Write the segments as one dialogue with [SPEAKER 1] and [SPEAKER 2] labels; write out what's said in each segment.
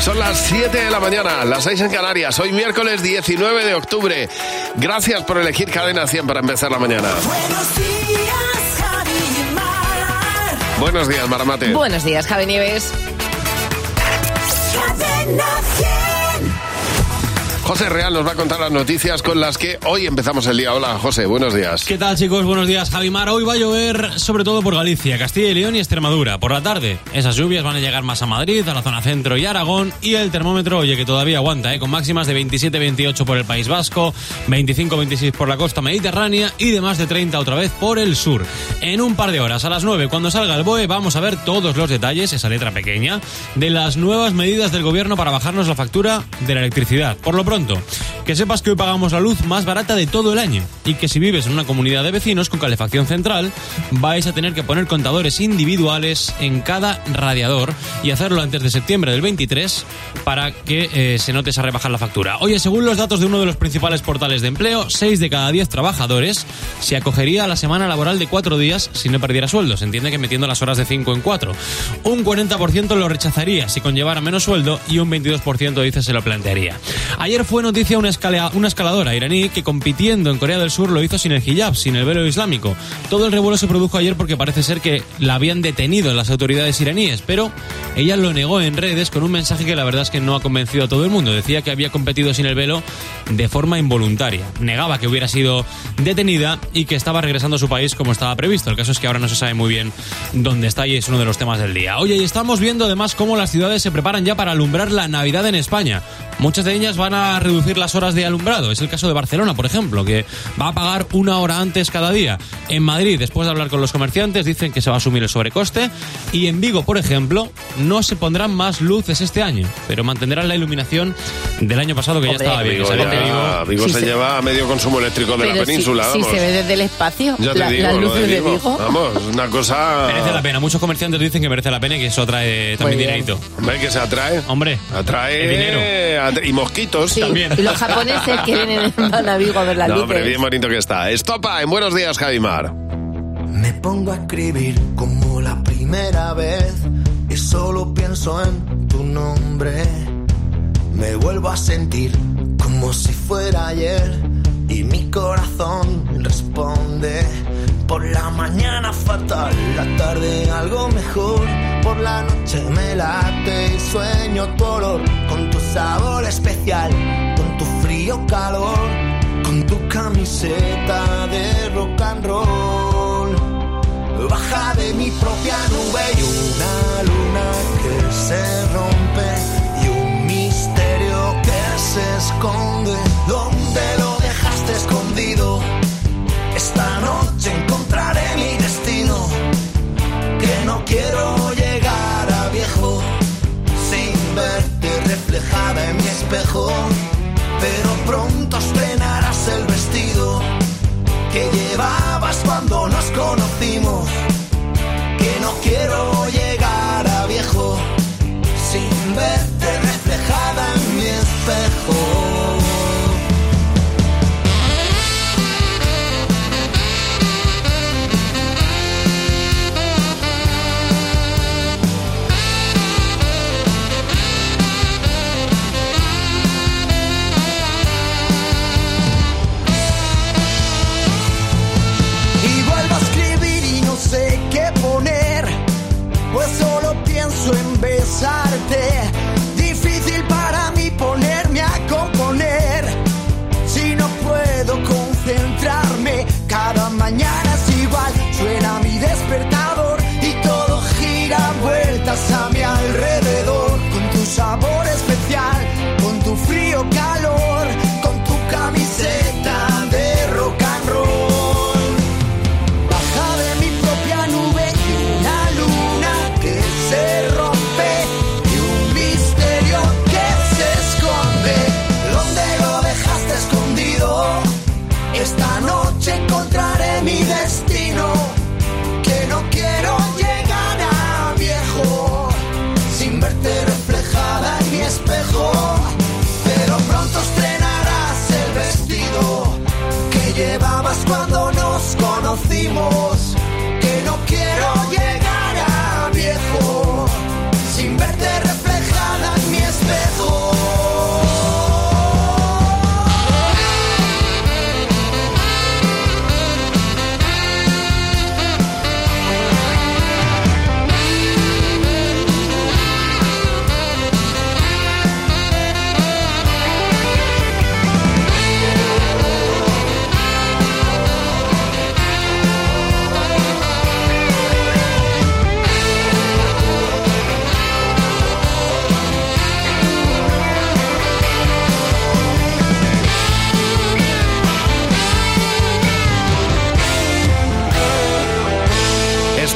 [SPEAKER 1] Son las 7 de la mañana, las 6 en Canarias. Hoy miércoles 19 de octubre. Gracias por elegir Cadena 100 para empezar la mañana.
[SPEAKER 2] Buenos días, Javi Mar.
[SPEAKER 1] Buenos días, Maramate.
[SPEAKER 3] Buenos días, Javi Nieves.
[SPEAKER 2] Cadena 100.
[SPEAKER 1] José Real nos va a contar las noticias con las que hoy empezamos el día. Hola, José, buenos días.
[SPEAKER 4] ¿Qué tal chicos? Buenos días, Javimar. Hoy va a llover sobre todo por Galicia, Castilla y León y Extremadura. Por la tarde, esas lluvias van a llegar más a Madrid, a la zona centro y Aragón. Y el termómetro, oye, que todavía aguanta, ¿eh? con máximas de 27-28 por el País Vasco, 25-26 por la costa mediterránea y de más de 30 otra vez por el sur. En un par de horas, a las 9, cuando salga el BOE, vamos a ver todos los detalles, esa letra pequeña, de las nuevas medidas del gobierno para bajarnos la factura de la electricidad. Por lo que sepas que hoy pagamos la luz más barata de todo el año y que si vives en una comunidad de vecinos con calefacción central, vais a tener que poner contadores individuales en cada radiador y hacerlo antes de septiembre del 23 para que eh, se note esa rebajar la factura. Oye, según los datos de uno de los principales portales de empleo, 6 de cada 10 trabajadores se acogería a la semana laboral de 4 días si no perdiera sueldo. Se entiende que metiendo las horas de 5 en 4. Un 40% lo rechazaría si conllevara menos sueldo y un 22% dice se lo plantearía. Ayer fue noticia una, escalea- una escaladora iraní que compitiendo en Corea del Sur lo hizo sin el hijab, sin el velo islámico. Todo el revuelo se produjo ayer porque parece ser que la habían detenido las autoridades iraníes, pero ella lo negó en redes con un mensaje que la verdad es que no ha convencido a todo el mundo. Decía que había competido sin el velo de forma involuntaria. Negaba que hubiera sido detenida y que estaba regresando a su país como estaba previsto. El caso es que ahora no se sabe muy bien dónde está y es uno de los temas del día. Oye, y estamos viendo además cómo las ciudades se preparan ya para alumbrar la Navidad en España. Muchas de ellas van a reducir las horas de alumbrado. Es el caso de Barcelona, por ejemplo, que va a pagar una hora antes cada día. En Madrid, después de hablar con los comerciantes, dicen que se va a asumir el sobrecoste. Y en Vigo, por ejemplo, no se pondrán más luces este año, pero mantendrán la iluminación del año pasado que ya
[SPEAKER 3] Hombre,
[SPEAKER 4] estaba bien.
[SPEAKER 1] Vigo, ya-
[SPEAKER 4] Vigo-
[SPEAKER 1] Vigo
[SPEAKER 3] Sí,
[SPEAKER 1] se
[SPEAKER 3] se-
[SPEAKER 1] lleva a medio consumo eléctrico de la península,
[SPEAKER 3] si,
[SPEAKER 1] vamos.
[SPEAKER 3] se ve desde el espacio,
[SPEAKER 1] Ya te
[SPEAKER 3] la-
[SPEAKER 1] digo,
[SPEAKER 3] las luces
[SPEAKER 1] de
[SPEAKER 3] de
[SPEAKER 1] Vigo.
[SPEAKER 3] Vigo.
[SPEAKER 1] Vamos, una cosa...
[SPEAKER 4] Merece la pena. Muchos comerciantes dicen que merece la pena y que eso atrae también dinerito.
[SPEAKER 1] Hombre, que se atrae.
[SPEAKER 4] Hombre,
[SPEAKER 1] Atrae
[SPEAKER 4] el dinero.
[SPEAKER 1] y mosquitos
[SPEAKER 3] Sí,
[SPEAKER 4] También.
[SPEAKER 3] y los japoneses que vienen van a Vigo a ver las
[SPEAKER 1] No, hombre, bien bonito que está. Estopa, en Buenos Días, Javimar.
[SPEAKER 5] Me pongo a escribir como la primera vez y solo pienso en tu nombre. Me vuelvo a sentir como si fuera ayer y mi corazón responde. Por la mañana fatal, la tarde algo mejor. Por la noche me late y sueño tu olor con tu sabor especial, con tu frío calor, con tu camiseta de rock and roll. Baja de mi propia nube y una luna que se rompe y un misterio que se esconde. ¿Dónde lo dejaste escondido? Esta noche Pero pronto estrenarás el vestido que llevabas cuando nos conocimos.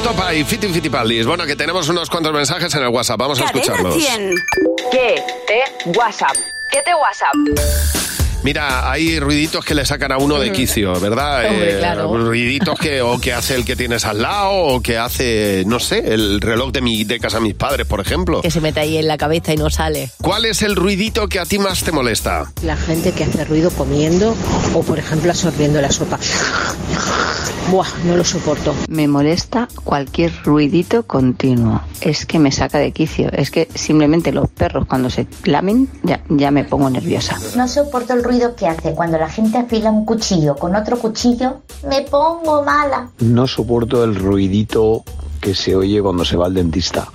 [SPEAKER 6] Shakira y Fiti Fitipaldis. Bueno, que tenemos unos cuantos mensajes en el WhatsApp. Vamos a escucharlos.
[SPEAKER 7] 100.
[SPEAKER 8] ¿Qué te WhatsApp? ¿Qué te WhatsApp?
[SPEAKER 6] Mira, hay ruiditos que le sacan a uno de quicio, ¿verdad? Eh,
[SPEAKER 9] Hombre, claro.
[SPEAKER 6] Ruiditos que o que hace el que tienes al lado o que hace, no sé, el reloj de mi de casa de mis padres, por ejemplo.
[SPEAKER 9] Que se mete ahí en la cabeza y no sale.
[SPEAKER 6] ¿Cuál es el ruidito que a ti más te molesta?
[SPEAKER 10] La gente que hace ruido comiendo o, por ejemplo, absorbiendo la sopa. Buah, no lo soporto.
[SPEAKER 11] Me molesta cualquier ruidito continuo. Es que me saca de quicio. Es que simplemente los perros cuando se lamen ya, ya me pongo nerviosa.
[SPEAKER 12] No soporto el ruido que hace cuando la gente afila un cuchillo con otro cuchillo. Me pongo mala.
[SPEAKER 13] No soporto el ruidito que se oye cuando se va al dentista.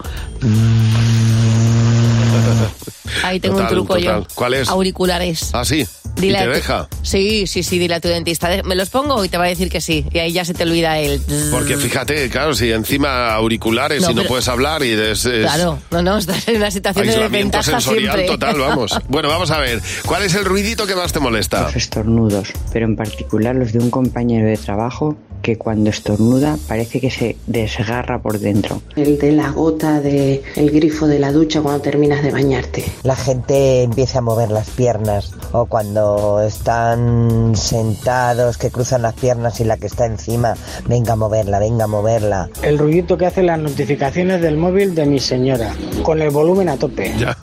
[SPEAKER 9] Ahí tengo
[SPEAKER 6] Total,
[SPEAKER 9] un truco
[SPEAKER 6] total.
[SPEAKER 9] yo.
[SPEAKER 6] ¿Cuál es?
[SPEAKER 9] Auriculares.
[SPEAKER 6] Ah, sí.
[SPEAKER 9] Dile
[SPEAKER 6] ¿Y te
[SPEAKER 9] a tu-
[SPEAKER 6] deja?
[SPEAKER 9] Sí, sí, sí, dile a tu dentista. "De- ¿Me los pongo? Y te va a decir que sí. Y ahí ya se te olvida el...
[SPEAKER 6] Porque fíjate, claro, si encima auriculares
[SPEAKER 9] No,
[SPEAKER 6] y no
[SPEAKER 9] pero-
[SPEAKER 6] puedes hablar y es, es
[SPEAKER 9] Claro, no, no, estás en una situación de
[SPEAKER 6] sensorial
[SPEAKER 9] siempre.
[SPEAKER 6] total, vamos. Bueno, vamos a ver. ¿Cuál es el ruidito que más te molesta?
[SPEAKER 14] Los estornudos, pero en particular los de un compañero de trabajo que cuando estornuda parece que se desgarra por dentro.
[SPEAKER 10] El de la gota del el grifo de la ducha cuando terminas de bañarte.
[SPEAKER 8] La gente empieza a mover las piernas o cuando están sentados que cruzan las piernas y la que está encima, venga a moverla, venga a moverla.
[SPEAKER 10] El ruidito que hacen las notificaciones del móvil de mi señora, con el volumen a tope.
[SPEAKER 6] Ya.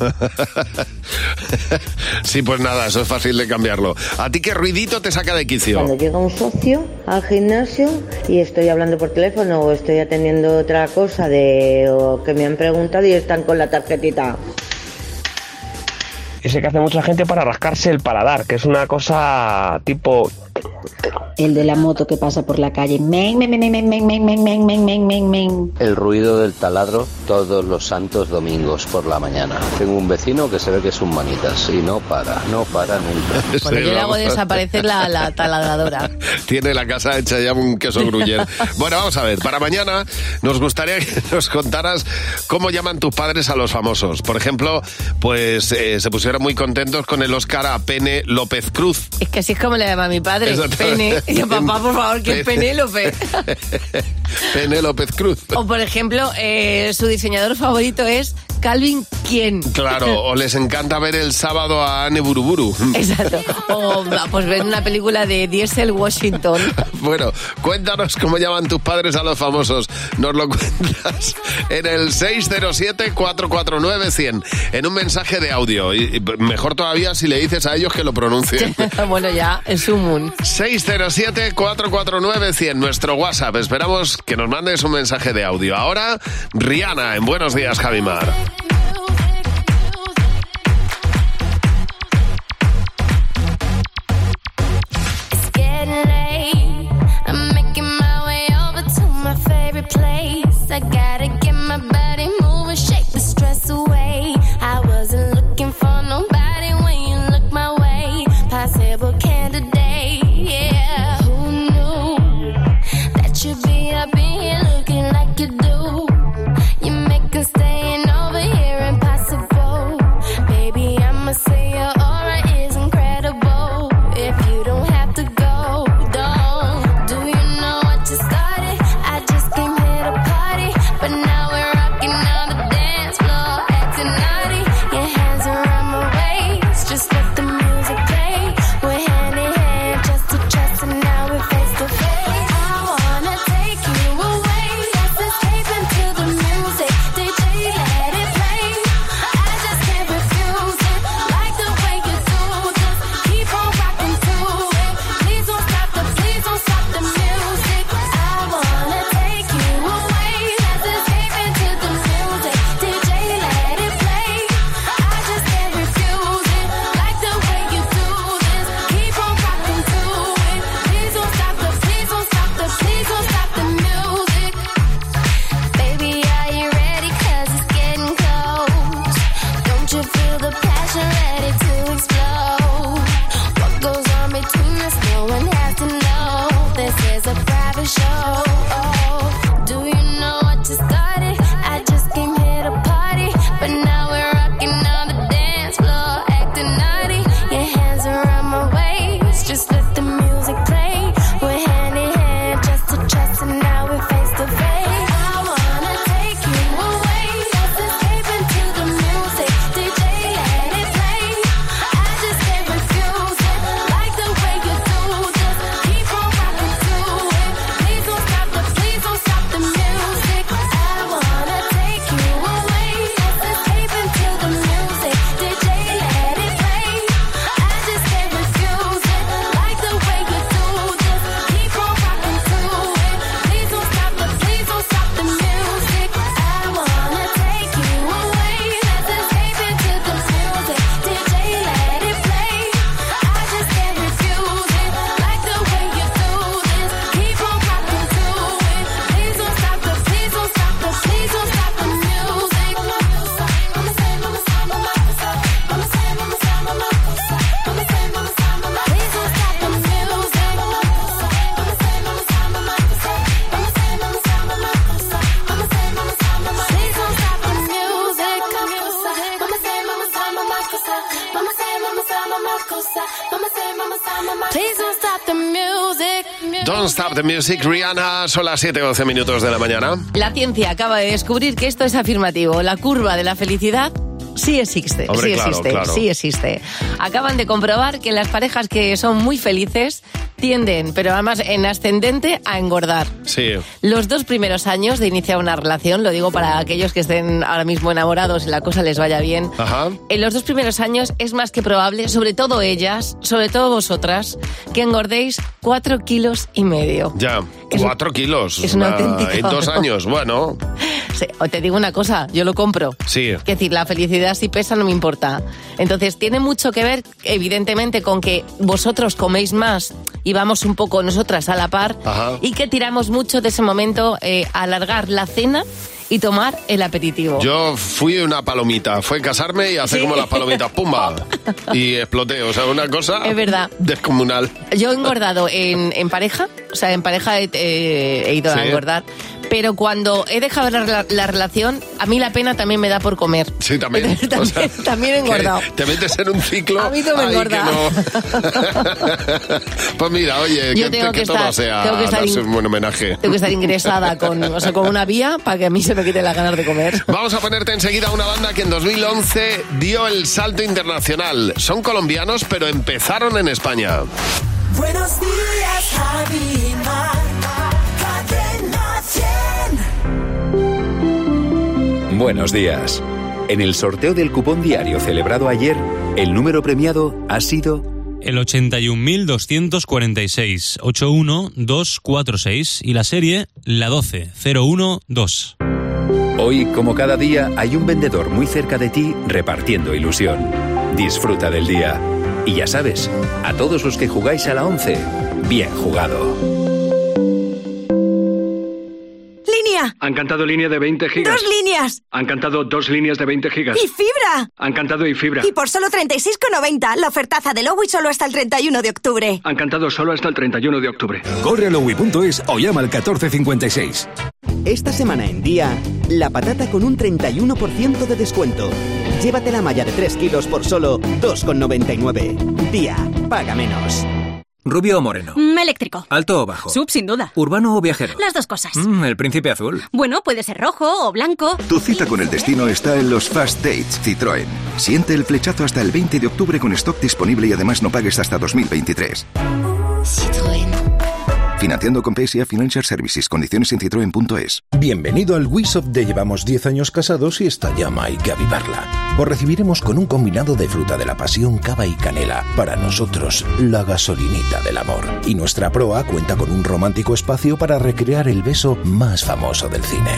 [SPEAKER 6] sí, pues nada, eso es fácil de cambiarlo. ¿A ti qué ruidito te saca de quicio?
[SPEAKER 12] llega un socio al gimnasio y estoy hablando por teléfono o estoy atendiendo otra cosa de o que me han preguntado y están con la tarjetita.
[SPEAKER 13] Ese que hace mucha gente para rascarse el paladar, que es una cosa tipo...
[SPEAKER 10] El de la moto que pasa por la calle. Men, men, men, men, men, men, men, men, men, men, men, men, men.
[SPEAKER 13] El ruido del taladro todos los santos domingos por la mañana. Tengo un vecino que se ve que es un manitas y no para, no para nunca.
[SPEAKER 9] Bueno,
[SPEAKER 6] Sí,
[SPEAKER 9] yo le hago desaparecer la, la taladradora.
[SPEAKER 6] Tiene la casa hecha ya un queso gruyer. Bueno, vamos a ver. Para mañana nos gustaría que nos contaras cómo llaman tus padres a los famosos. Por ejemplo, pues eh, se pusieron muy contentos con el Oscar a Pene López Cruz.
[SPEAKER 9] Es que así es como le llama a mi padre. Pene. Y yo, papá, por favor, que es Penélope.
[SPEAKER 6] Pene López Cruz.
[SPEAKER 9] O, por ejemplo, eh, su diseñador favorito es Calvin ¿Quién?
[SPEAKER 6] Claro, o les encanta ver el sábado a Anne Buruburu.
[SPEAKER 9] Exacto. O pues ver una película de Diesel Washington.
[SPEAKER 6] Bueno, cuéntanos cómo llaman tus padres a los famosos. Nos lo cuentas en el 607-449-100, en un mensaje de audio. Y y mejor todavía si le dices a ellos que lo pronuncien.
[SPEAKER 9] bueno, ya, es un moon.
[SPEAKER 6] 607-449-100, nuestro WhatsApp. Esperamos que nos mandes un mensaje de audio. Ahora, Rihanna, en Buenos Días, Javimar.
[SPEAKER 7] The
[SPEAKER 15] Music,
[SPEAKER 6] Rihanna, son las 7 12 minutos de la mañana.
[SPEAKER 9] La ciencia acaba de descubrir que esto es afirmativo. La curva de la felicidad sí existe.
[SPEAKER 6] Hombre,
[SPEAKER 9] sí
[SPEAKER 6] claro,
[SPEAKER 9] existe,
[SPEAKER 6] claro.
[SPEAKER 9] sí existe. Acaban de comprobar que las parejas que son muy felices tienden, pero además en ascendente, a engordar.
[SPEAKER 6] Sí.
[SPEAKER 9] Los dos primeros años de iniciar una relación, lo digo para aquellos que estén ahora mismo enamorados y la cosa les vaya bien,
[SPEAKER 6] Ajá.
[SPEAKER 9] en los dos primeros años es más que probable, sobre todo ellas, sobre todo vosotras, que engordéis cuatro kilos y medio.
[SPEAKER 6] Ya,
[SPEAKER 9] Es un-
[SPEAKER 6] cuatro kilos.
[SPEAKER 9] es una
[SPEAKER 6] Ah,
[SPEAKER 9] auténtica-
[SPEAKER 6] En dos años, bueno,
[SPEAKER 9] Sí, o te digo una cosa, yo lo compro.
[SPEAKER 6] sí.
[SPEAKER 9] Es decir, la felicidad si pesa no me importa. Entonces, tiene mucho que ver, evidentemente, con que vosotros coméis más y vamos un poco nosotras a la par
[SPEAKER 6] Ajá.
[SPEAKER 9] y que tiramos mucho de ese momento eh, a alargar la cena y tomar el aperitivo.
[SPEAKER 6] Yo fui una palomita, fue casarme y hacer
[SPEAKER 9] Sí.
[SPEAKER 6] como las palomitas, ¡pumba! Y exploté, o sea, una cosa
[SPEAKER 9] Es verdad.
[SPEAKER 6] descomunal.
[SPEAKER 9] Yo he engordado en, en pareja, o sea, en pareja he, he ido a engordar, pero cuando he dejado la, la- la relación, a mí la pena también me da por comer.
[SPEAKER 6] Sí, también. O sea,
[SPEAKER 9] también, también he engordado.
[SPEAKER 6] Te metes en un ciclo.
[SPEAKER 9] A mí no me engorda.
[SPEAKER 6] no. pues mira, oye,
[SPEAKER 9] Yo
[SPEAKER 6] que,
[SPEAKER 9] tengo
[SPEAKER 6] que
[SPEAKER 9] que
[SPEAKER 6] todo
[SPEAKER 9] estar-
[SPEAKER 6] sea
[SPEAKER 9] tengo que estar
[SPEAKER 6] darse
[SPEAKER 9] in-
[SPEAKER 6] un buen homenaje.
[SPEAKER 9] Tengo que estar ingresada con, o sea, con una vía para que a mí se me quiten las ganas de comer.
[SPEAKER 6] Vamos a ponerte enseguida una banda que en 2011 dio el salto internacional. Son colombianos, pero empezaron en España.
[SPEAKER 16] Buenos días, Javi
[SPEAKER 17] Buenos días. En el sorteo del cupón diario celebrado ayer, el número premiado ha sido
[SPEAKER 4] El 81.246, 81246 y la serie la 12012.
[SPEAKER 17] Hoy, como cada día, hay un vendedor muy cerca de ti repartiendo ilusión. Disfruta del día. Y ya sabes, a todos los que jugáis a la 11, bien jugado.
[SPEAKER 18] ¡Línea!
[SPEAKER 19] Han cantado línea de 20 gigas.
[SPEAKER 18] ¡Dos líneas!
[SPEAKER 19] Han cantado dos líneas de 20 gigas.
[SPEAKER 18] ¡Y fibra!
[SPEAKER 19] Han cantado y fibra.
[SPEAKER 18] Y por solo 36,90, la ofertaza de Lowy solo hasta el 31 de octubre.
[SPEAKER 19] Han cantado solo hasta el 31 de octubre.
[SPEAKER 20] Corre a lowy.es o llama al 1456.
[SPEAKER 21] Esta semana en Día, la patata con un 31% de descuento. Llévate la malla de 3 kilos por solo 2,99. Día, paga menos.
[SPEAKER 22] ¿Rubio o moreno?
[SPEAKER 23] Mm, eléctrico.
[SPEAKER 22] ¿Alto o bajo?
[SPEAKER 23] Sub, sin duda.
[SPEAKER 22] ¿Urbano o viajero?
[SPEAKER 23] Las dos cosas.
[SPEAKER 22] Mm, el príncipe azul.
[SPEAKER 23] Bueno, puede ser rojo o blanco.
[SPEAKER 24] Tu cita con el destino está en los Fast Dates Citroën. Siente el flechazo hasta el 20 de octubre con stock disponible y además no pagues hasta 2023. Financiando con PSA Financial Services. Condiciones en citroen.es.
[SPEAKER 25] Bienvenido al WISOP de Llevamos 10 años casados y esta llama hay que avivarla. Os recibiremos con un combinado de fruta de la pasión, cava y canela. Para nosotros, la gasolinita del amor. Y nuestra proa cuenta con un romántico espacio para recrear el beso más famoso del cine.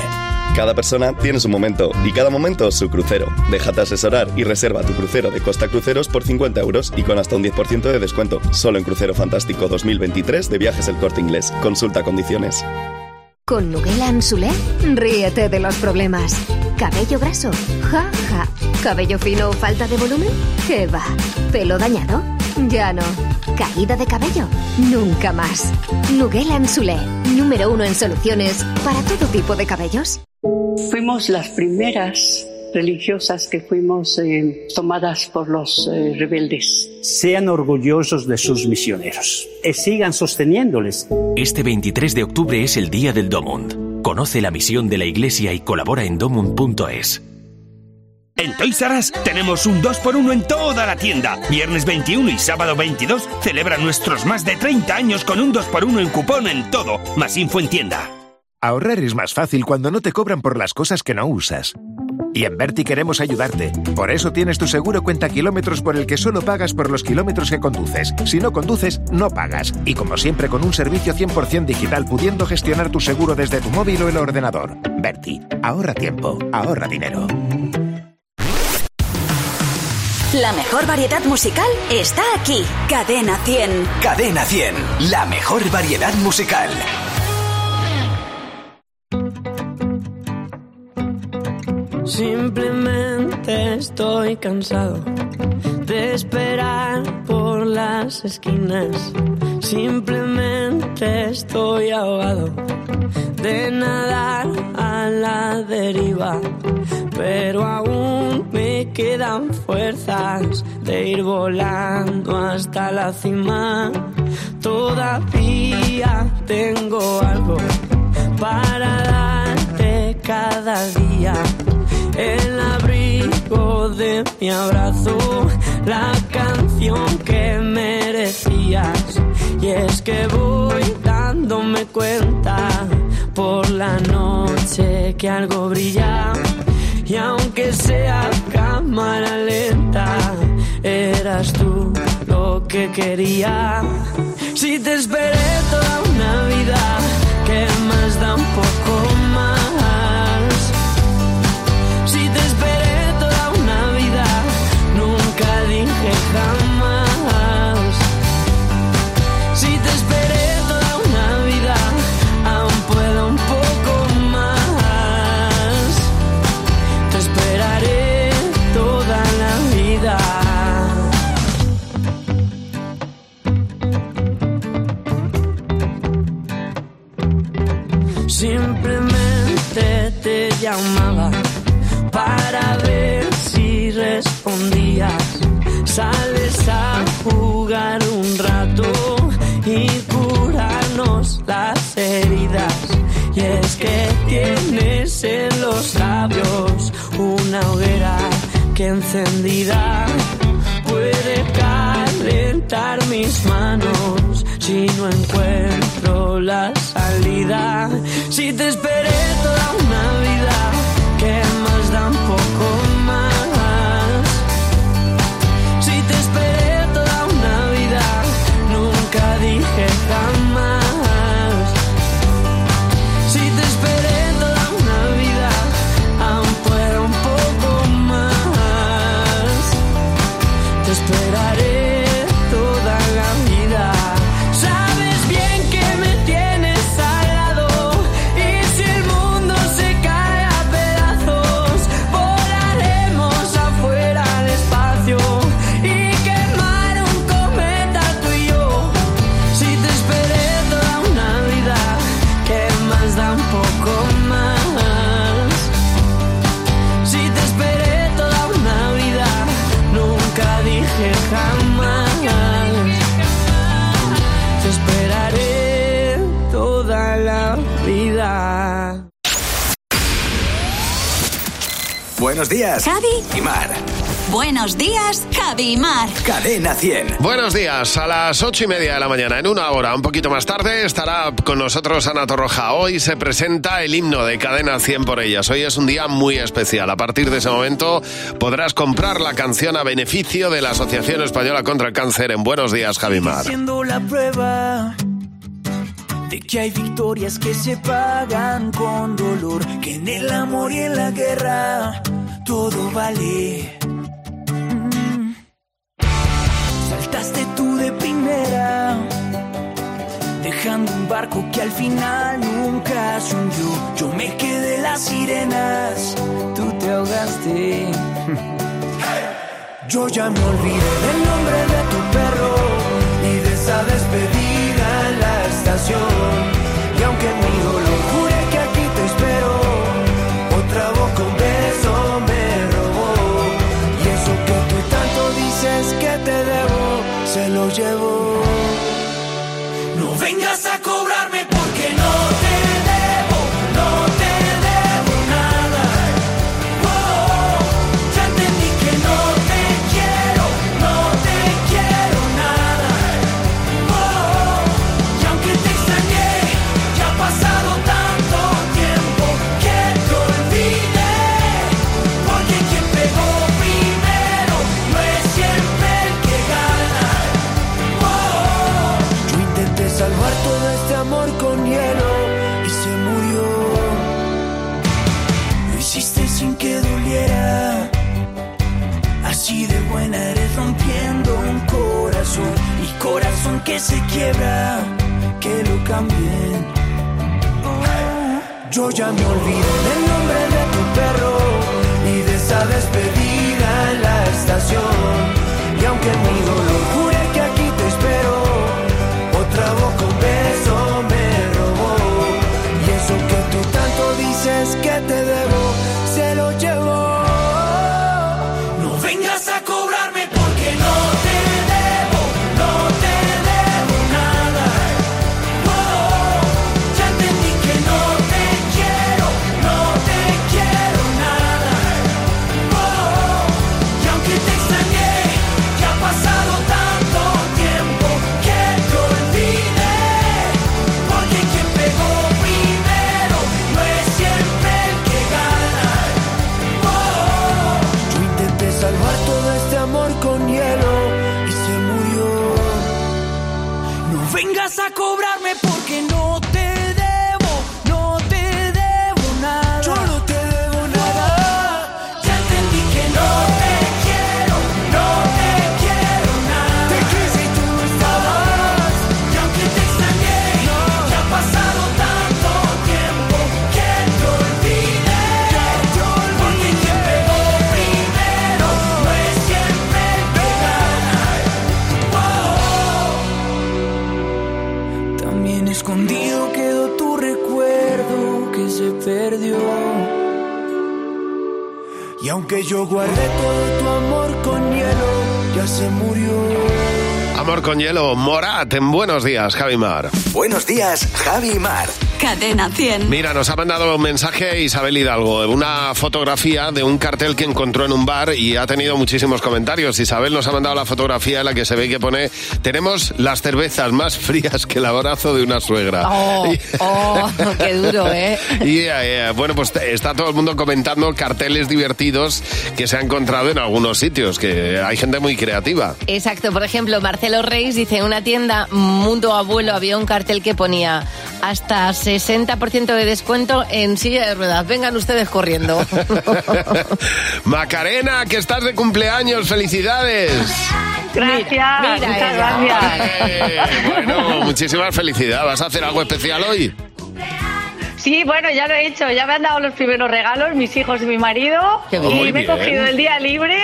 [SPEAKER 26] Cada persona tiene su momento y cada momento su crucero. Déjate asesorar y reserva tu crucero de Costa Cruceros por 50 euros y con hasta un 10% de descuento. Solo en Crucero Fantástico 2023 de Viajes El Corte Inglés. Consulta condiciones.
[SPEAKER 27] Con Nuguela Anzulé, ríete de los problemas. ¿Cabello graso? Ja, ja. ¿Cabello fino o falta de volumen? ¿Qué va? ¿Pelo dañado? Ya no. ¿Caída de cabello? Nunca más. Nuguela Anzulé, número uno en soluciones para todo tipo de cabellos.
[SPEAKER 28] Fuimos las primeras religiosas que fuimos eh, tomadas por los eh, rebeldes.
[SPEAKER 29] Sean orgullosos de sus misioneros y sigan sosteniéndoles.
[SPEAKER 30] Este 23 de octubre es el Día del Domund. Conoce la misión de la Iglesia y colabora en domund.es.
[SPEAKER 31] En Toys R Us tenemos un 2x1 en toda la tienda. Viernes 21 y sábado 22 celebra nuestros más de 30 años con un 2x1 en cupón en todo. Más info en tienda.
[SPEAKER 32] Ahorrar es más fácil cuando no te cobran por las cosas que no usas. Y en Berti queremos ayudarte. Por eso tienes tu seguro cuenta kilómetros por el que solo pagas por los kilómetros que conduces. Si no conduces, no pagas. Y como siempre, con un servicio 100% digital pudiendo gestionar tu seguro desde tu móvil o el ordenador. Berti, ahorra tiempo, ahorra dinero.
[SPEAKER 7] La mejor variedad musical está aquí. Cadena 100.
[SPEAKER 33] Cadena 100, la mejor variedad musical.
[SPEAKER 34] Simplemente estoy cansado de esperar por las esquinas. Simplemente estoy ahogado de nadar a la deriva. pero aún me quedan fuerzas de ir volando hasta la cima. Todavía tengo algo para darte cada día. El abrigo de mi abrazo, la canción que merecías. Y es que voy dándome cuenta por la noche que algo brilla. Y aunque sea cámara lenta, eras tú lo que quería. Si te esperé toda una vida, ¿qué más da un poco más? Sales a jugar un rato y curarnos las heridas. Y es que tienes en los labios una hoguera que encendida puede calentar mis manos si no encuentro la salida. Si te esperé toda una vida,
[SPEAKER 33] días.
[SPEAKER 35] Javi.
[SPEAKER 33] Y Mar.
[SPEAKER 35] Buenos días, Javi y Mar.
[SPEAKER 33] Cadena 100.
[SPEAKER 6] Buenos días, a las ocho y media de la mañana, en una hora, un poquito más tarde, estará con nosotros Ana Torroja. Hoy se presenta el himno de Cadena 100 por ellas. Hoy es un día muy especial. A partir de ese momento podrás comprar la canción a beneficio de la Asociación Española contra el Cáncer en Buenos días, Javimar.
[SPEAKER 16] Siendo la prueba de que hay victorias que se pagan con dolor, que en el amor y en la guerra todo vale. Saltaste tú de primera, dejando un barco que al final nunca se hundió. Yo me quedé las sirenas, tú te ahogaste. Yo ya me olvidé del nombre de tu perro y de esa despedida en la estación. Llevo. Yo guardé todo tu amor con hielo, ya se murió.
[SPEAKER 6] Amor con hielo, Morat, en Buenos Días, Javi Mar.
[SPEAKER 33] Buenos días, Javi Mar.
[SPEAKER 35] Cadena 100.
[SPEAKER 6] Mira, nos ha mandado un mensaje Isabel Hidalgo, una fotografía de un cartel que encontró en un bar y ha tenido muchísimos comentarios. Isabel nos ha mandado la fotografía en la que se ve que pone, tenemos las cervezas más frías que el abrazo de una suegra.
[SPEAKER 9] Oh, oh, qué duro, ¿eh?
[SPEAKER 6] Y eh, bueno, pues está todo el mundo comentando carteles divertidos que se ha encontrado en algunos sitios, que hay gente muy creativa.
[SPEAKER 9] Exacto, por ejemplo, Marcelo Reis dice, en una tienda Mundo Abuelo había un cartel que ponía hasta 60% de descuento en silla de ruedas. Vengan ustedes corriendo.
[SPEAKER 6] Macarena, que estás de cumpleaños, felicidades.
[SPEAKER 36] Gracias,
[SPEAKER 9] Mira
[SPEAKER 36] muchas
[SPEAKER 9] ella.
[SPEAKER 36] gracias.
[SPEAKER 6] Eh, bueno, muchísimas felicidades. ¿Vas a hacer algo especial hoy?
[SPEAKER 36] Sí, bueno, ya lo he hecho, ya me han dado los primeros regalos, mis hijos y mi marido,
[SPEAKER 6] Qué
[SPEAKER 36] y
[SPEAKER 6] bien. Muy
[SPEAKER 36] me he cogido el día libre.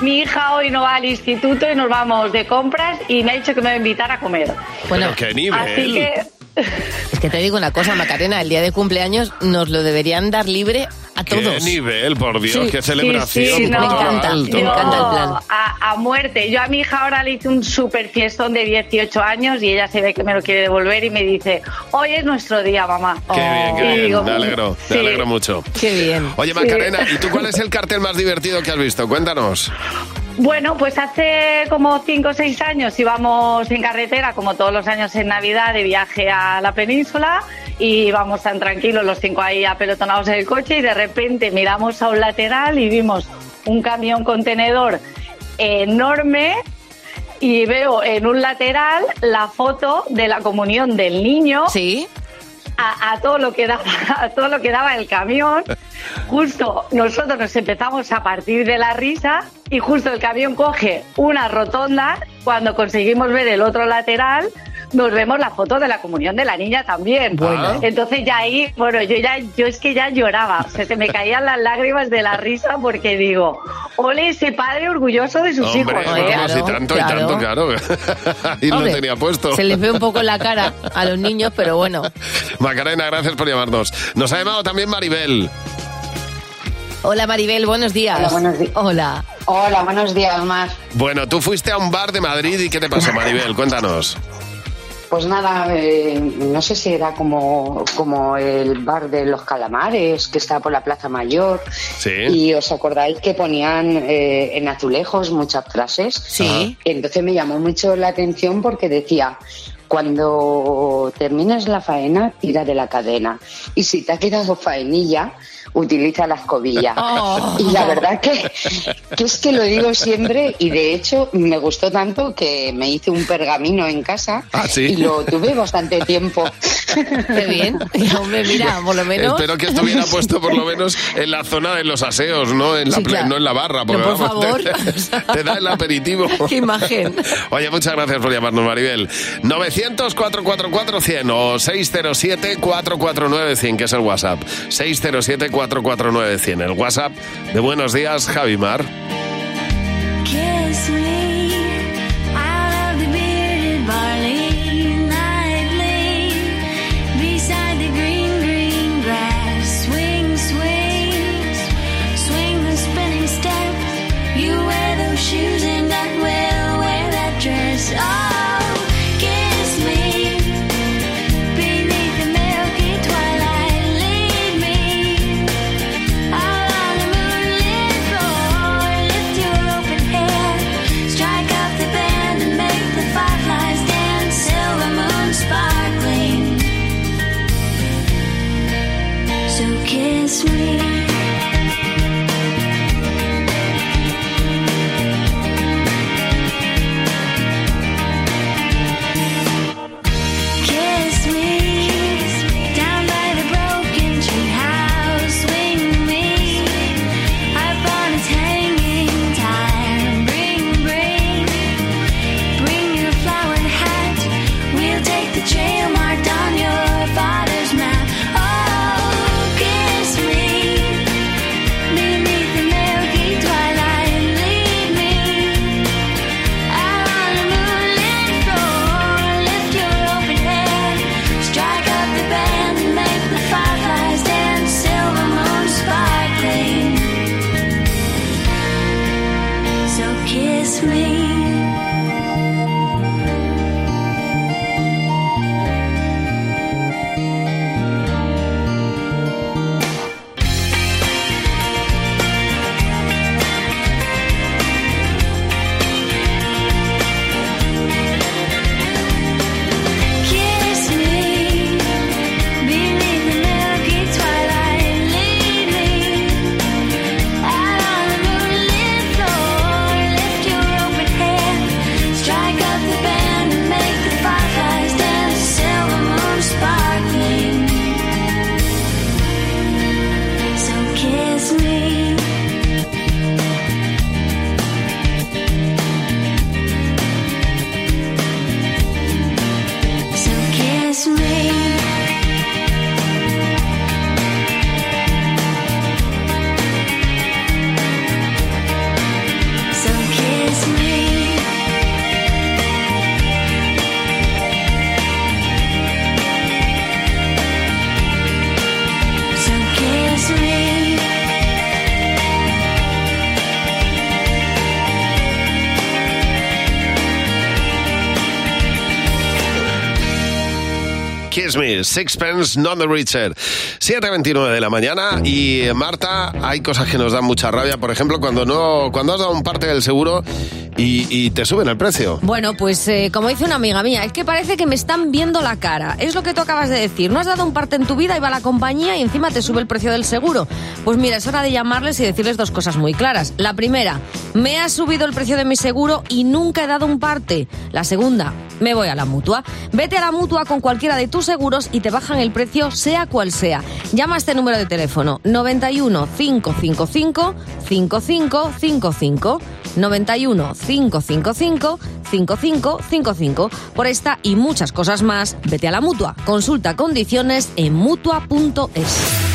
[SPEAKER 36] Mi hija hoy no va al instituto y nos vamos de compras y me ha dicho que me va a invitar a comer.
[SPEAKER 9] Bueno,
[SPEAKER 6] Pero qué nivel.
[SPEAKER 36] Así que
[SPEAKER 9] es que te digo una cosa, Macarena, el día de cumpleaños nos lo deberían dar libre a
[SPEAKER 6] Qué
[SPEAKER 9] todos.
[SPEAKER 6] nivel, por Dios,
[SPEAKER 9] Sí,
[SPEAKER 6] qué celebración.
[SPEAKER 9] sí, me encanta,
[SPEAKER 6] alto.
[SPEAKER 9] me encanta el plan.
[SPEAKER 36] A, a muerte. Yo a mi hija ahora le hice un super fiestón de 18 años y ella se ve que me lo quiere devolver y me dice, hoy es nuestro día, mamá.
[SPEAKER 6] Qué bien, qué bien.
[SPEAKER 36] digo,
[SPEAKER 6] me alegro, me
[SPEAKER 36] sí.
[SPEAKER 6] alegro mucho.
[SPEAKER 9] Qué bien.
[SPEAKER 6] Oye, Macarena, ¿y tú cuál es el cartel más divertido que has visto? Cuéntanos.
[SPEAKER 36] Bueno, pues hace como 5 o 6 años íbamos en carretera, como todos los años en Navidad, de viaje a la península y íbamos tan tranquilos los cinco ahí apelotonados en el coche y de repente miramos a un lateral y vimos un camión contenedor enorme y veo en un lateral la foto de la comunión del niño.
[SPEAKER 9] Sí.
[SPEAKER 36] A, todo lo que daba, todo lo que daba el camión. Justo nosotros nos empezamos a partir de la risa y justo el camión coge una rotonda. Cuando conseguimos ver el otro lateral, nos vemos la foto de la comunión de la niña también.
[SPEAKER 6] Bueno.
[SPEAKER 36] Entonces ya ahí, bueno, yo ya, yo es que ya lloraba, o sea, se me caían las lágrimas de la risa porque digo, ole ese padre orgulloso de sus
[SPEAKER 6] Hombre,
[SPEAKER 36] hijos.
[SPEAKER 6] bueno,
[SPEAKER 36] ¿eh?
[SPEAKER 6] pues y tanto, y tanto, claro. y lo
[SPEAKER 9] Hombre,
[SPEAKER 6] tenía puesto.
[SPEAKER 9] Se les ve un poco la cara a los niños, pero bueno.
[SPEAKER 6] Macarena, gracias por llamarnos. Nos ha llamado también Maribel.
[SPEAKER 9] Hola Maribel, buenos días.
[SPEAKER 37] Hola, buenos días.
[SPEAKER 9] Hola.
[SPEAKER 37] Hola, buenos días, Mar.
[SPEAKER 6] Bueno, tú fuiste a un bar de Madrid y ¿qué te pasó, Maribel? Cuéntanos.
[SPEAKER 37] Pues nada, eh, no sé si era como, como el bar de los calamares que está por la Plaza Mayor.
[SPEAKER 6] Sí.
[SPEAKER 37] Y os acordáis que ponían eh, en azulejos muchas frases.
[SPEAKER 9] Sí.
[SPEAKER 37] Entonces me llamó mucho la atención porque decía, cuando termines la faena, tira de la cadena. Y si te ha quedado faenilla, utiliza la escobilla.
[SPEAKER 9] Oh.
[SPEAKER 37] Y la verdad que, que es que lo digo siempre y de hecho me gustó tanto que me hice un pergamino en casa
[SPEAKER 6] Ah, sí.
[SPEAKER 37] y lo tuve bastante tiempo.
[SPEAKER 9] Qué bien. Hombre, mira, por lo menos.
[SPEAKER 6] Espero que estuviera puesto por lo menos en la zona de los aseos, no en la,
[SPEAKER 9] Sí, claro.
[SPEAKER 6] no en la barra. porque,
[SPEAKER 9] Pero, por
[SPEAKER 6] vamos,
[SPEAKER 9] favor.
[SPEAKER 6] Te, te da el aperitivo.
[SPEAKER 9] Qué imagen.
[SPEAKER 6] Oye, muchas gracias por llamarnos, Maribel. 900-444-100 o 607-449-100, que es el WhatsApp. 607-449-100, el WhatsApp de Buenos Días, Javimar.
[SPEAKER 34] Kiss me
[SPEAKER 6] Sixpence, Not the Richer. 7.29 de la mañana y Marta, hay cosas que nos dan mucha rabia. Por ejemplo, cuando no cuando has dado un parte del seguro y, te suben el precio.
[SPEAKER 38] Bueno, pues eh, como dice una amiga mía, es que parece que me están viendo la cara. Es lo que tú acabas de decir. No has dado un parte en tu vida y va la compañía y encima te sube el precio del seguro. Pues mira, es hora de llamarles y decirles dos cosas muy claras. La primera, me ha subido el precio de mi seguro y nunca he dado un parte. La segunda, me voy a la mutua. Vete a la mutua con cualquiera de tus seguros y te bajan el precio sea cual sea. Llama a este número de teléfono 91 555 5555 91 555 5555. Por esta y muchas cosas más, vete a la mutua. Consulta condiciones en mutua.es.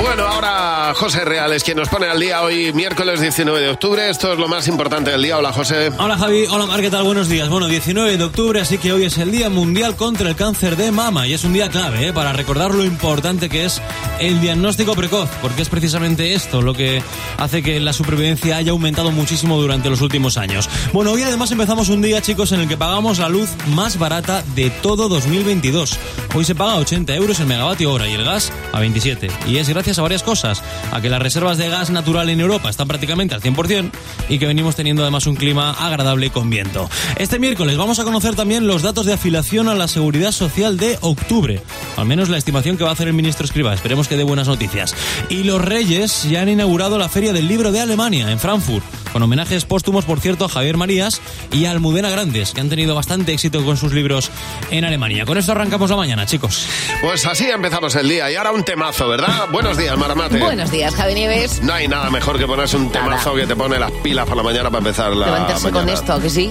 [SPEAKER 6] Bueno, ahora José Real es quien nos pone al día hoy, miércoles 19 de octubre. Esto es lo más importante del día. Hola, José.
[SPEAKER 4] Hola Javi, hola Mar, ¿qué tal? Buenos días. Bueno, 19 de octubre, así que hoy es el Día Mundial contra el Cáncer de Mama y es un día clave ¿eh? para recordar lo importante que es el diagnóstico precoz, porque es precisamente esto lo que hace que la supervivencia haya aumentado muchísimo durante los últimos años. Bueno, hoy además empezamos un día, chicos, en el que pagamos la luz más barata de todo 2022. Hoy se paga 80 euros el megavatio hora y el gas a 27. Y es gracias a varias cosas. A que las reservas de gas natural en Europa están prácticamente al 100% y que venimos teniendo además un clima agradable con viento. Este miércoles vamos a conocer también los datos de afiliación a la seguridad social de octubre. Al menos la estimación que va a hacer el ministro Escriba. Esperemos que dé buenas noticias. Y los Reyes ya han inaugurado la Feria del Libro de Alemania en Frankfurt. Con homenajes póstumos, por cierto, a Javier Marías y a Almudena Grandes, que han tenido bastante éxito con sus libros en Alemania. Con esto arrancamos la mañana, chicos.
[SPEAKER 6] Pues así empezamos el día. Y ahora un temazo, ¿verdad? Buenos días, Maramate.
[SPEAKER 38] Buenos días, Javi Nieves.
[SPEAKER 6] No hay nada mejor que ponerse un temazo que te pone las pilas para la mañana para empezar la
[SPEAKER 38] Levantarse con
[SPEAKER 6] mañana.
[SPEAKER 38] esto, ¿a que sí?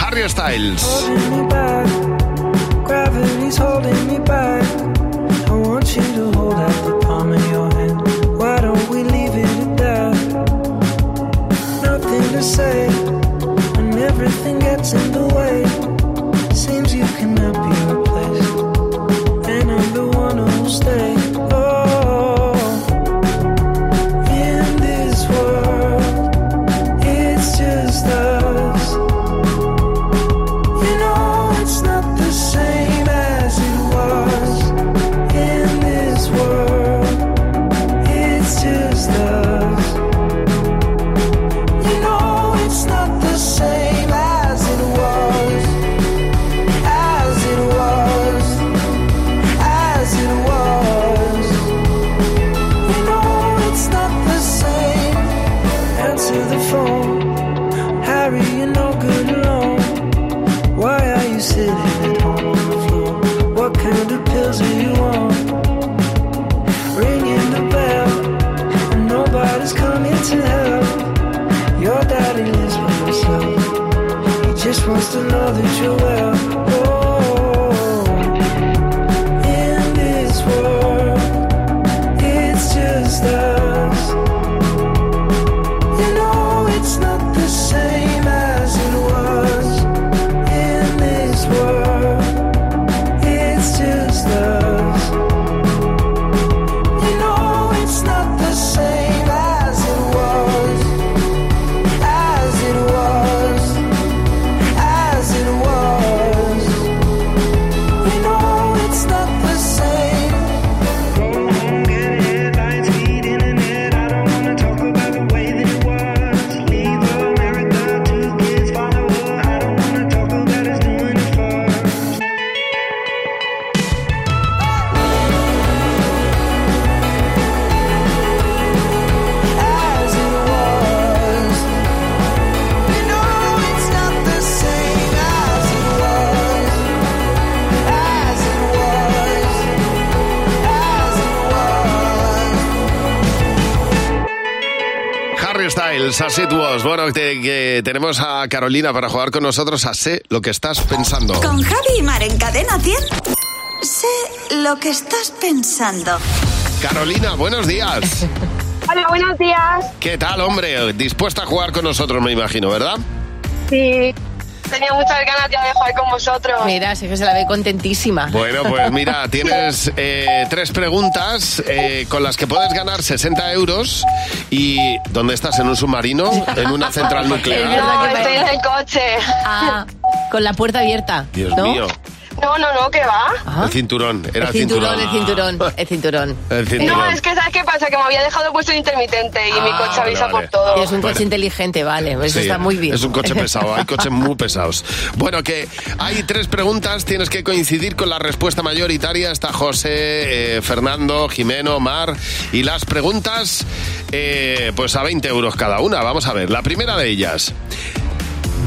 [SPEAKER 6] Harry Styles.
[SPEAKER 16] Gravity's holding me back. I want you to hold out the say when everything gets in the way. Was.
[SPEAKER 6] Bueno, te- que tenemos a Carolina para jugar con nosotros a Sé lo que estás pensando.
[SPEAKER 35] Con Javi y Mar en Cadena 100. Sé lo que estás pensando.
[SPEAKER 6] Carolina, buenos días.
[SPEAKER 39] Hola, buenos días.
[SPEAKER 6] ¿Qué tal, hombre? Dispuesta a jugar con nosotros, me imagino, ¿verdad?
[SPEAKER 39] Sí, tenía muchas ganas ya de jugar con vosotros.
[SPEAKER 9] Mira, sí que se la ve contentísima.
[SPEAKER 6] Bueno, pues mira, tienes eh, tres preguntas eh, con las que puedes ganar 60 euros. ¿Y dónde estás? ¿En un submarino? ¿En una central nuclear?
[SPEAKER 39] No, estoy en el coche.
[SPEAKER 9] Ah, con la puerta abierta.
[SPEAKER 6] Dios
[SPEAKER 9] ¿no?
[SPEAKER 6] mío.
[SPEAKER 39] No, no, no, ¿qué va?
[SPEAKER 6] El cinturón, era
[SPEAKER 9] El cinturón, el cinturón, el cinturón.
[SPEAKER 6] El cinturón.
[SPEAKER 39] No, es que ¿sabes qué pasa? Que me había dejado puesto el intermitente y mi
[SPEAKER 6] Ah,
[SPEAKER 39] coche avisa
[SPEAKER 6] vale, vale.
[SPEAKER 39] por todo.
[SPEAKER 9] Es un coche inteligente, vale, eso
[SPEAKER 6] Sí,
[SPEAKER 9] está muy bien.
[SPEAKER 6] Es un coche pesado, hay coches muy pesados. Bueno, que hay tres preguntas, tienes que coincidir con la respuesta mayoritaria. Está José, eh, Fernando, Jimeno, Mar. Y las preguntas, eh, pues a 20 euros cada una. Vamos a ver, la primera de ellas.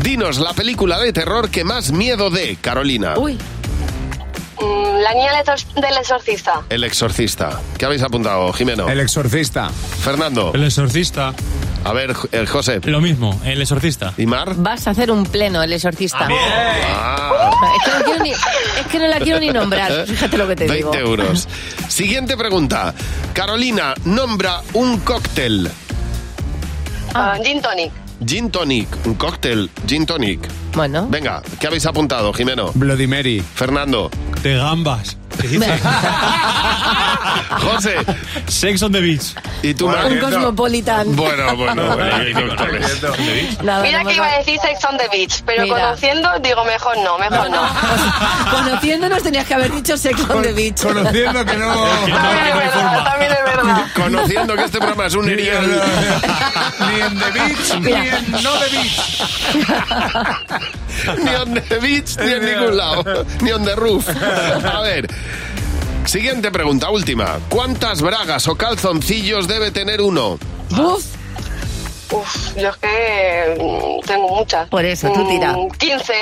[SPEAKER 6] Dinos la película de terror que más miedo dé, Carolina.
[SPEAKER 9] Uy.
[SPEAKER 39] Mm, la niña del exor- del exorcista.
[SPEAKER 6] El exorcista. ¿Qué habéis apuntado, Jimeno? El
[SPEAKER 40] exorcista.
[SPEAKER 6] Fernando.
[SPEAKER 41] El exorcista.
[SPEAKER 6] A ver, el José.
[SPEAKER 41] Lo mismo, el exorcista.
[SPEAKER 6] ¿Y Mar?
[SPEAKER 9] Vas a hacer un pleno, el exorcista.
[SPEAKER 6] Ah.
[SPEAKER 9] Es, que no quiero ni- es que no la quiero ni nombrar, fíjate lo que te
[SPEAKER 6] 20
[SPEAKER 9] digo.
[SPEAKER 6] euros. Siguiente pregunta. Carolina, nombra un cóctel.
[SPEAKER 39] Ah, gin tonic.
[SPEAKER 6] Gin tonic. Un cóctel. Gin tonic.
[SPEAKER 9] Bueno.
[SPEAKER 6] Venga, ¿qué habéis apuntado, Jimeno?
[SPEAKER 40] Bloody Mary.
[SPEAKER 6] Fernando.
[SPEAKER 41] De gambas.
[SPEAKER 6] José.
[SPEAKER 41] Sex on the beach.
[SPEAKER 6] ¿Y tú,
[SPEAKER 9] Un
[SPEAKER 6] Mar?
[SPEAKER 9] cosmopolitan.
[SPEAKER 6] Bueno, bueno, bueno.
[SPEAKER 9] Nada,
[SPEAKER 39] Mira
[SPEAKER 9] no
[SPEAKER 39] que iba a decir Sex on the Beach, pero
[SPEAKER 9] Mira.
[SPEAKER 39] conociendo digo mejor no, mejor no.
[SPEAKER 9] Conociéndonos tenías que haber dicho sex on the beach.
[SPEAKER 40] Conociendo que no...
[SPEAKER 39] También es verdad.
[SPEAKER 6] Conociendo que este programa es un erial.
[SPEAKER 40] Ni en The Beach, ni en No The Beach.
[SPEAKER 6] ni on the beach, ni en ningún lado. Ni on the roof. A ver. Siguiente pregunta, última. ¿Cuántas bragas o calzoncillos debe tener uno?
[SPEAKER 9] Uf,
[SPEAKER 39] Uf, yo es que mm, tengo muchas.
[SPEAKER 9] Por eso, tú tira.
[SPEAKER 39] Mm, 15,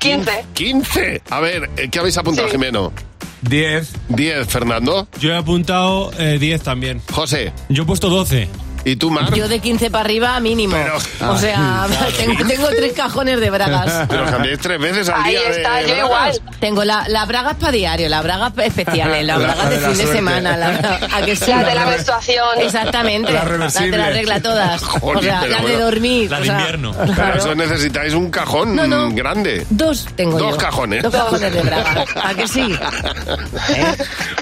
[SPEAKER 39] 15.
[SPEAKER 6] 15. A ver, ¿qué habéis apuntado,
[SPEAKER 39] Sí.
[SPEAKER 6] Jimeno?
[SPEAKER 40] 10.
[SPEAKER 6] 10, Fernando.
[SPEAKER 41] Yo he apuntado eh, 10 también.
[SPEAKER 6] José.
[SPEAKER 41] Yo he puesto 12.
[SPEAKER 6] ¿Y tú, Mar?
[SPEAKER 9] yo de 15 para arriba mínimo.
[SPEAKER 6] Pero-
[SPEAKER 9] o sea, tengo, tengo tres cajones de bragas.
[SPEAKER 6] Pero cambiéis tres veces al
[SPEAKER 39] Ahí
[SPEAKER 6] día de
[SPEAKER 39] está, yo
[SPEAKER 6] bragas.
[SPEAKER 39] igual.
[SPEAKER 9] Tengo la, la bragas para diario, la bragas especiales, la
[SPEAKER 40] La-
[SPEAKER 9] bragas de
[SPEAKER 40] de la
[SPEAKER 9] fin de semana. La, ¿a que sí?
[SPEAKER 39] La de la menstruación.
[SPEAKER 9] Exactamente.
[SPEAKER 40] La
[SPEAKER 9] La de
[SPEAKER 40] reversible.
[SPEAKER 9] la regla todas.
[SPEAKER 6] Joder,
[SPEAKER 9] o sea,
[SPEAKER 6] pero
[SPEAKER 9] la de dormir.
[SPEAKER 41] La
[SPEAKER 9] o
[SPEAKER 41] de
[SPEAKER 9] sea,
[SPEAKER 41] invierno.
[SPEAKER 6] Pero
[SPEAKER 9] claro.
[SPEAKER 6] eso necesitáis un cajón
[SPEAKER 9] No, no.
[SPEAKER 6] grande.
[SPEAKER 9] Dos tengo
[SPEAKER 6] Dos
[SPEAKER 9] yo.
[SPEAKER 6] cajones.
[SPEAKER 9] Dos cajones de bragas. ¿A que sí?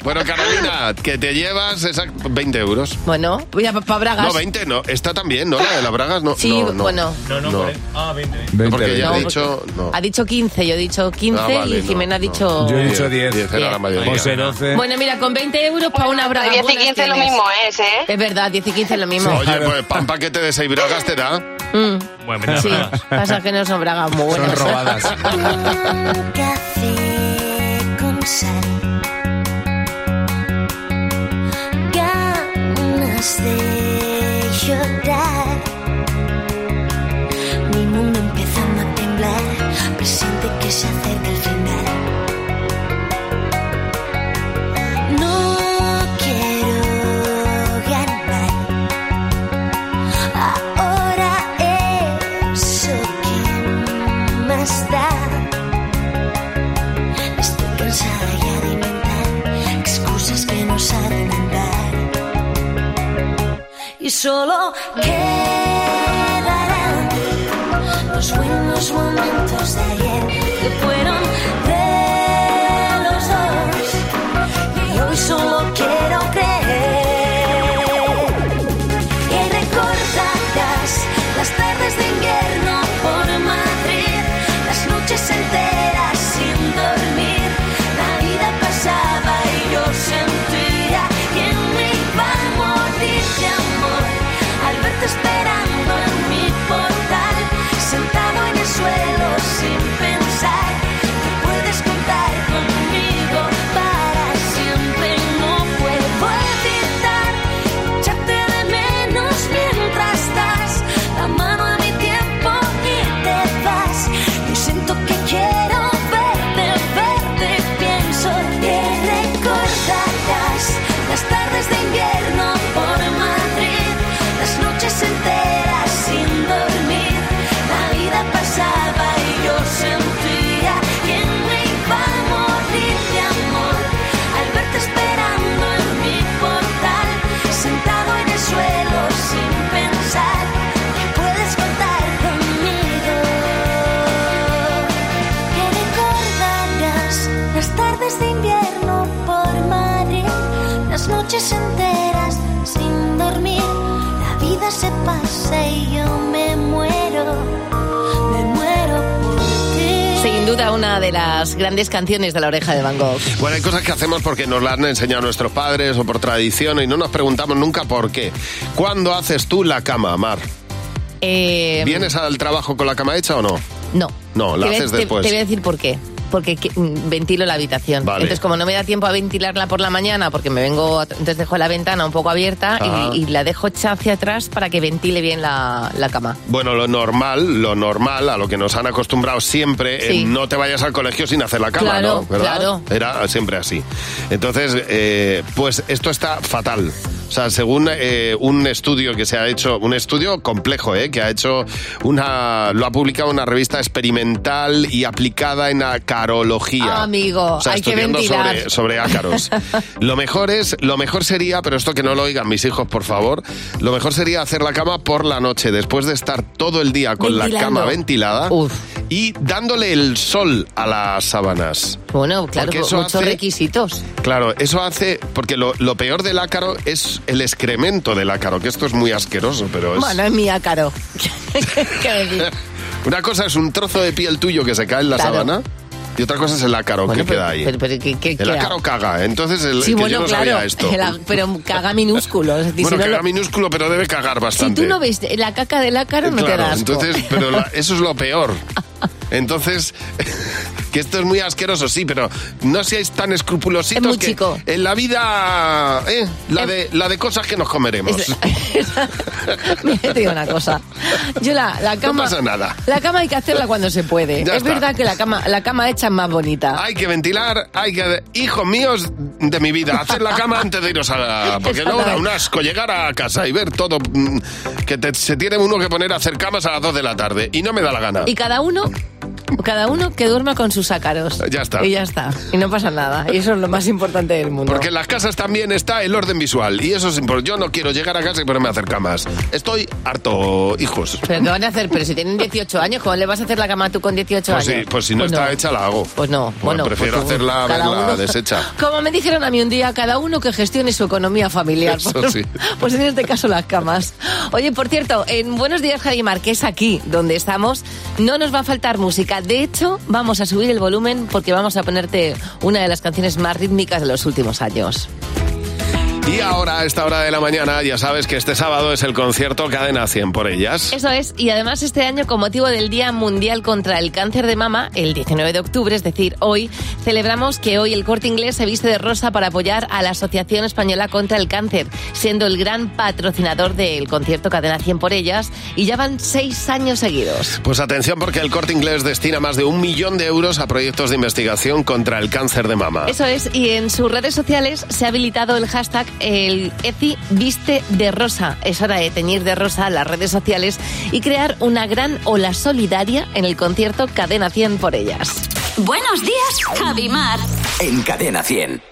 [SPEAKER 6] Bueno, Carolina, que te llevas exact- 20 euros.
[SPEAKER 9] Bueno, voy a para bragas.
[SPEAKER 6] No, 20 no. Está también, ¿no? La de las bragas no.
[SPEAKER 9] Sí,
[SPEAKER 6] no, no.
[SPEAKER 9] bueno.
[SPEAKER 41] No, no,
[SPEAKER 6] No.
[SPEAKER 41] Ah, 20.
[SPEAKER 6] No, porque ya
[SPEAKER 9] No,
[SPEAKER 6] he dicho. No.
[SPEAKER 9] Ha dicho 15, yo he dicho 15
[SPEAKER 6] Ah, vale,
[SPEAKER 9] y
[SPEAKER 6] no,
[SPEAKER 9] Jimena ha
[SPEAKER 6] no.
[SPEAKER 9] dicho...
[SPEAKER 40] Yo he dicho 10.
[SPEAKER 6] 10 era la mayoría.
[SPEAKER 40] José 12.
[SPEAKER 9] Bueno, mira, con 20 euros para una braga
[SPEAKER 39] 10 y
[SPEAKER 9] buenas
[SPEAKER 39] 15 lo mismo es, ¿eh?
[SPEAKER 9] Es verdad, 10 y 15 es lo mismo.
[SPEAKER 6] Oye, pues para un paquete de 6 bragas te da.
[SPEAKER 9] Mm,
[SPEAKER 41] Bueno,
[SPEAKER 9] sí,
[SPEAKER 41] bragas.
[SPEAKER 9] pasa que no son bragas muy buenas.
[SPEAKER 40] Son robadas.
[SPEAKER 35] Café con sal. Ganas de Y solo quedarán los buenos momentos de de las
[SPEAKER 9] grandes canciones de la oreja de Van Gogh.
[SPEAKER 6] Bueno, hay cosas que hacemos porque nos las han enseñado nuestros padres o por tradición y no nos preguntamos nunca por qué. ¿Cuándo haces tú la cama, Mar?
[SPEAKER 9] Eh,
[SPEAKER 6] ¿Vienes al trabajo con la cama hecha o no?
[SPEAKER 9] No.
[SPEAKER 6] No, la
[SPEAKER 9] Te
[SPEAKER 6] haces
[SPEAKER 9] te-
[SPEAKER 6] después.
[SPEAKER 9] Te voy a decir por qué. Porque que- mm, ventilo la habitación.
[SPEAKER 6] Vale.
[SPEAKER 9] Entonces, como no me da tiempo a ventilarla por la mañana, porque me vengo, a- entonces dejo la ventana un poco abierta y, y la dejo hecha hacia atrás para que ventile bien la, la cama.
[SPEAKER 6] Bueno, lo normal, lo normal, a lo que nos han acostumbrado siempre,
[SPEAKER 9] Sí.
[SPEAKER 6] no te vayas al colegio sin hacer la cama,
[SPEAKER 9] Claro,
[SPEAKER 6] ¿no? ¿Verdad?
[SPEAKER 9] claro.
[SPEAKER 6] Era siempre así. Entonces, eh, pues esto está fatal. O sea, según eh, un estudio que se ha hecho, un estudio complejo, ¿eh? que ha hecho una, lo ha publicado una revista experimental y aplicada en acarología.
[SPEAKER 9] Amigo,
[SPEAKER 6] O sea,
[SPEAKER 9] hay que ventilar.
[SPEAKER 6] sobre, sobre ácaros. lo mejor es, lo mejor sería, pero esto que no lo oigan mis hijos, por favor, lo mejor sería hacer la cama por la noche, después de estar todo el día con la cama ventilada y dándole el sol a las sábanas.
[SPEAKER 9] Bueno, claro,
[SPEAKER 6] Porque
[SPEAKER 9] muchos
[SPEAKER 6] eso hace-
[SPEAKER 9] requisitos.
[SPEAKER 6] Claro, eso hace, porque lo, lo peor del ácaro es el excremento del ácaro, que esto es muy asqueroso, pero es...
[SPEAKER 9] Bueno, es mi ácaro. ¿Qué decir?
[SPEAKER 6] Una cosa es un trozo de piel tuyo que se cae en la
[SPEAKER 9] Claro.
[SPEAKER 6] sábana y otra cosa es el ácaro
[SPEAKER 9] Bueno,
[SPEAKER 6] que
[SPEAKER 9] pero-
[SPEAKER 6] queda ahí.
[SPEAKER 9] pero- pero ¿qué- qué-
[SPEAKER 6] el
[SPEAKER 9] qué
[SPEAKER 6] ácaro caga, entonces el,
[SPEAKER 9] Sí,
[SPEAKER 6] que
[SPEAKER 9] bueno,
[SPEAKER 6] yo no
[SPEAKER 9] claro,
[SPEAKER 6] sabía esto.
[SPEAKER 9] á- pero caga minúsculo. Es decir,
[SPEAKER 6] bueno,
[SPEAKER 9] si, no
[SPEAKER 6] caga
[SPEAKER 9] lo-
[SPEAKER 6] minúsculo, pero debe cagar
[SPEAKER 9] si
[SPEAKER 6] bastante.
[SPEAKER 9] tú no ves la caca del ácaro, no te das.
[SPEAKER 6] entonces, pero la- eso es lo peor. Entonces, que esto es muy asqueroso, sí, pero no seáis tan escrupulositos
[SPEAKER 9] Es muy
[SPEAKER 6] que
[SPEAKER 9] chico.
[SPEAKER 6] en la vida, eh, la, de, la de cosas que nos comeremos.
[SPEAKER 9] Mira, te digo una cosa. Yo la, la
[SPEAKER 6] No
[SPEAKER 9] cama.
[SPEAKER 6] pasa nada.
[SPEAKER 9] La cama hay que hacerla cuando se puede.
[SPEAKER 6] Ya
[SPEAKER 9] es
[SPEAKER 6] está.
[SPEAKER 9] verdad que la cama, la cama hecha es más bonita.
[SPEAKER 6] Hay que ventilar, hay que... Hijos míos de mi vida, hacer la cama antes de iros a la... Porque no, da un asco llegar a casa y ver todo... mm, Que te- se tiene uno que poner a hacer camas a las 2 de la tarde y no me da la gana.
[SPEAKER 9] Y cada uno, cada uno que duerma con sus ácaros.
[SPEAKER 6] Ya está.
[SPEAKER 9] Y ya está. Y no pasa nada. Y eso es lo más importante del mundo.
[SPEAKER 6] Porque en las casas también está el orden visual y eso es importante. Yo no quiero llegar a casa y ponerme a hacer camas. Estoy harto, hijos.
[SPEAKER 9] ¿Pero qué van a hacer? Pero si tienen 18 años, ¿cómo le vas a hacer la cama tú con 18
[SPEAKER 6] Pues sí,
[SPEAKER 9] años?
[SPEAKER 6] pues si no está hecha la hago.
[SPEAKER 9] Pues no, bueno,
[SPEAKER 6] prefiero
[SPEAKER 9] pues
[SPEAKER 6] hacerla verla
[SPEAKER 9] uno-
[SPEAKER 6] deshecha.
[SPEAKER 9] Como me dijeron a mí un día, cada uno que gestione su economía familiar.
[SPEAKER 6] Eso
[SPEAKER 9] pues,
[SPEAKER 6] sí.
[SPEAKER 9] pues en este caso las camas. Oye, por cierto, en Buenos Días Javi Marqués, aquí donde estamos, no nos va a faltar música. De hecho, vamos a subir el volumen porque vamos a ponerte una de las canciones más rítmicas de los últimos años.
[SPEAKER 6] Y ahora, a esta hora de la mañana, ya sabes que este sábado es el concierto Cadena 100 por ellas.
[SPEAKER 9] Eso es, y además este año con motivo del Día Mundial contra el Cáncer de Mama, el 19 de octubre, es decir, hoy, celebramos que hoy el corte inglés se viste de rosa para apoyar a la Asociación Española contra el Cáncer, siendo el gran patrocinador del concierto Cadena 100 por ellas, y ya van seis años seguidos.
[SPEAKER 6] Pues atención porque el corte inglés destina más de un millón de euros a proyectos de investigación contra el cáncer de mama.
[SPEAKER 9] Eso es, y en sus redes sociales se ha habilitado el hashtag el ECI Viste de Rosa. Es hora de teñir de rosa las redes sociales y crear una gran ola solidaria en el concierto Cadena 100 por ellas.
[SPEAKER 7] Buenos días, Javi Mar.
[SPEAKER 33] En Cadena 100.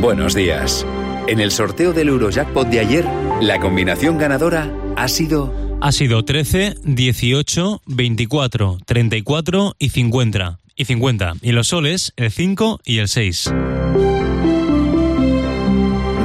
[SPEAKER 17] Buenos días. En el sorteo del Eurojackpot de ayer, la combinación ganadora ha sido
[SPEAKER 41] Ha sido 13, 18, 24, 34 y 50. Y 50. Y los soles, el 5 y el 6.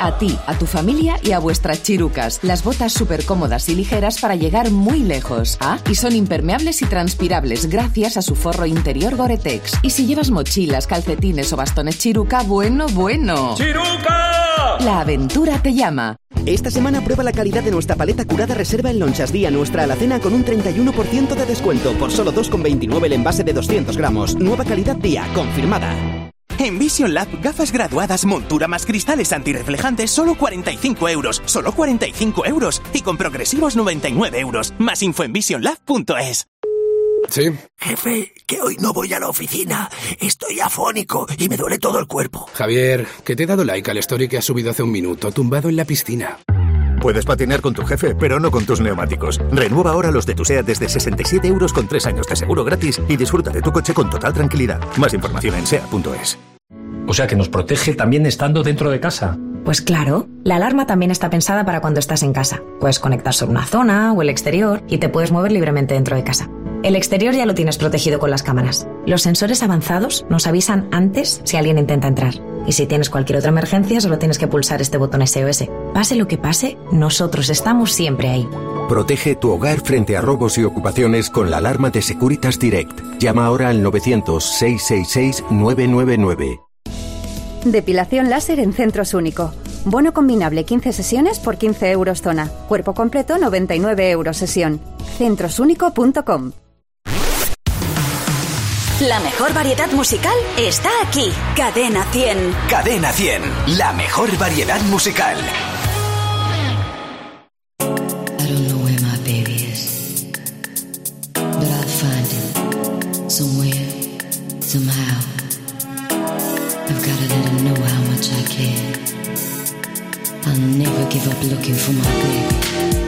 [SPEAKER 42] A ti, a tu familia y a vuestras chirucas. Las botas súper cómodas y ligeras para llegar muy lejos. Ah, y son impermeables y transpirables gracias a su forro interior Gore-Tex. Y si llevas mochilas, calcetines o bastones chiruca, bueno, bueno.
[SPEAKER 40] ¡Chiruca!
[SPEAKER 42] La aventura te llama.
[SPEAKER 21] Esta semana prueba la calidad de nuestra paleta curada reserva en Lonchas Día, nuestra alacena con un 31% de descuento por solo 2,29 el envase de 200 gramos. Nueva calidad día, confirmada.
[SPEAKER 32] En Vision Lab, gafas graduadas, montura más cristales antirreflejantes, solo 45 euros. Solo 45 euros. Y con progresivos 99 euros. Más info en visionlab.es.
[SPEAKER 43] Sí. Jefe, que hoy no voy a la oficina. Estoy afónico y me duele todo el cuerpo.
[SPEAKER 44] Javier, que te he dado like al story que has subido hace un minuto, tumbado en la piscina.
[SPEAKER 45] Puedes patinar con tu jefe, pero no con tus neumáticos. Renueva ahora los de tu SEAT desde 67 euros con 3 años de seguro gratis y disfruta de tu coche con total tranquilidad. Más información en SEAT.es.
[SPEAKER 46] O sea que nos protege también estando dentro de casa.
[SPEAKER 47] Pues claro, la alarma también está pensada para cuando estás en casa. Puedes conectar sobre una zona o el exterior y te puedes mover libremente dentro de casa. El exterior ya lo tienes protegido con las cámaras. Los sensores avanzados nos avisan antes si alguien intenta entrar. Y si tienes cualquier otra emergencia, solo tienes que pulsar este botón SOS. Pase lo que pase, nosotros estamos siempre ahí.
[SPEAKER 17] Protege tu hogar frente a robos y ocupaciones con la alarma de Securitas Direct. Llama ahora al 900-666-999.
[SPEAKER 48] Depilación láser en Centros Único. Bono combinable 15 sesiones por 15 euros zona. Cuerpo completo 99 euros sesión. Centrosúnico.com.
[SPEAKER 7] La mejor variedad musical está aquí. Cadena 100.
[SPEAKER 33] Cadena 100, la mejor variedad musical.
[SPEAKER 49] I don't know where my baby is, but I'll find him somewhere, somehow. I've got to let him know how much I care. I'll never give up looking for my baby.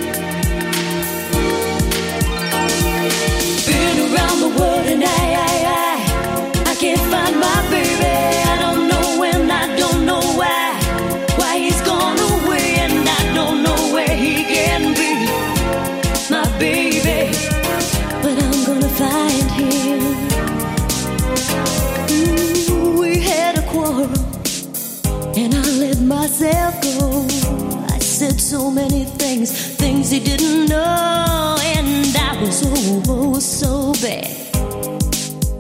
[SPEAKER 35] Didn't know, and I was oh, oh so bad.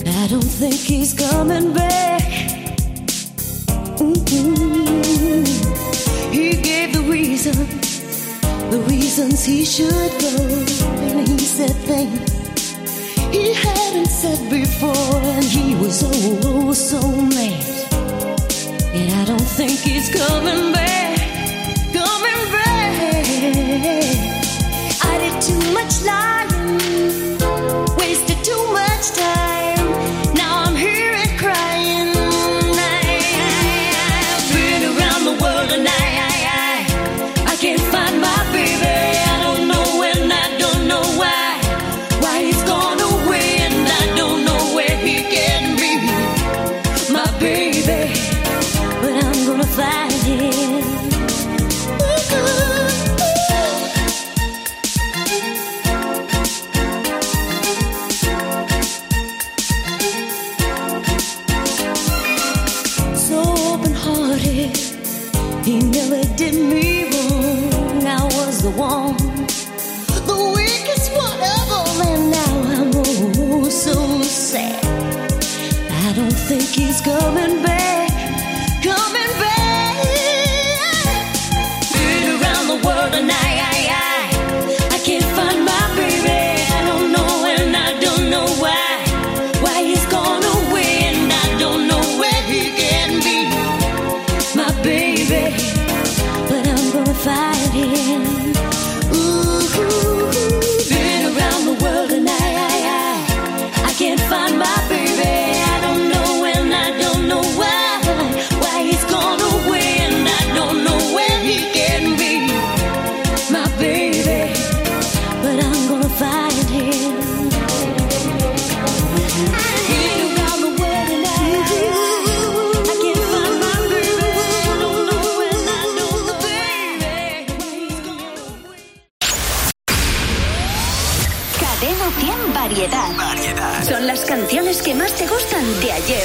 [SPEAKER 35] I don't think he's coming back. Mm-mm. He gave the reason, the reasons he should go, and he said things he hadn't said before, and he was oh, oh so mad. And I don't think he's coming back, he's coming back,
[SPEAKER 7] canciones que más te gustan de ayer.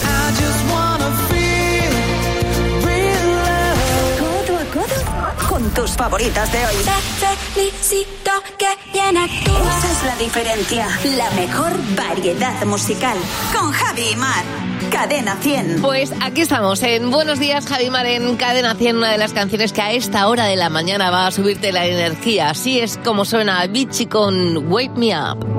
[SPEAKER 7] Codo a codo con tus favoritas de hoy. felicito que bien actúas. Esa es la diferencia. La mejor variedad musical. Con Javi y Mar. Cadena 100.
[SPEAKER 9] Pues aquí estamos, en Buenos Días, Javimar, en Cadena 100, una de las canciones que a esta hora de la mañana va a subirte la energía. Así es como suena Vichy con Wake Me Up.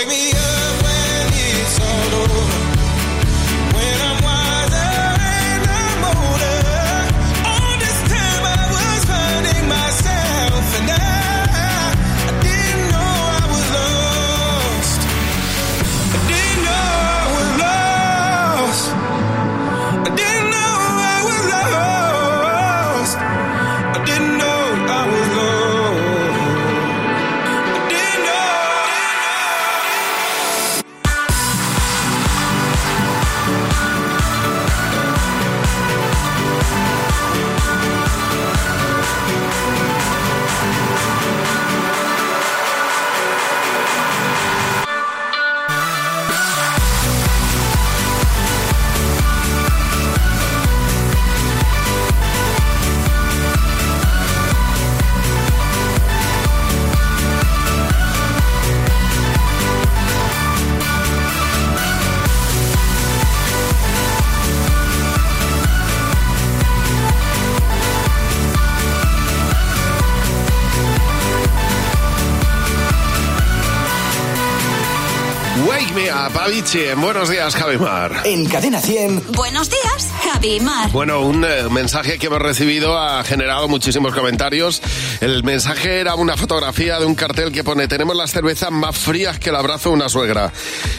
[SPEAKER 50] Wake Me Up,
[SPEAKER 6] Avicii. Buenos días, Javimar.
[SPEAKER 33] En Cadena 100.
[SPEAKER 7] Buenos días, Javi Mar.
[SPEAKER 6] Bueno, un eh, mensaje que hemos recibido ha generado muchísimos comentarios. El mensaje era una fotografía de un cartel que pone tenemos las cervezas más frías que el abrazo de una suegra.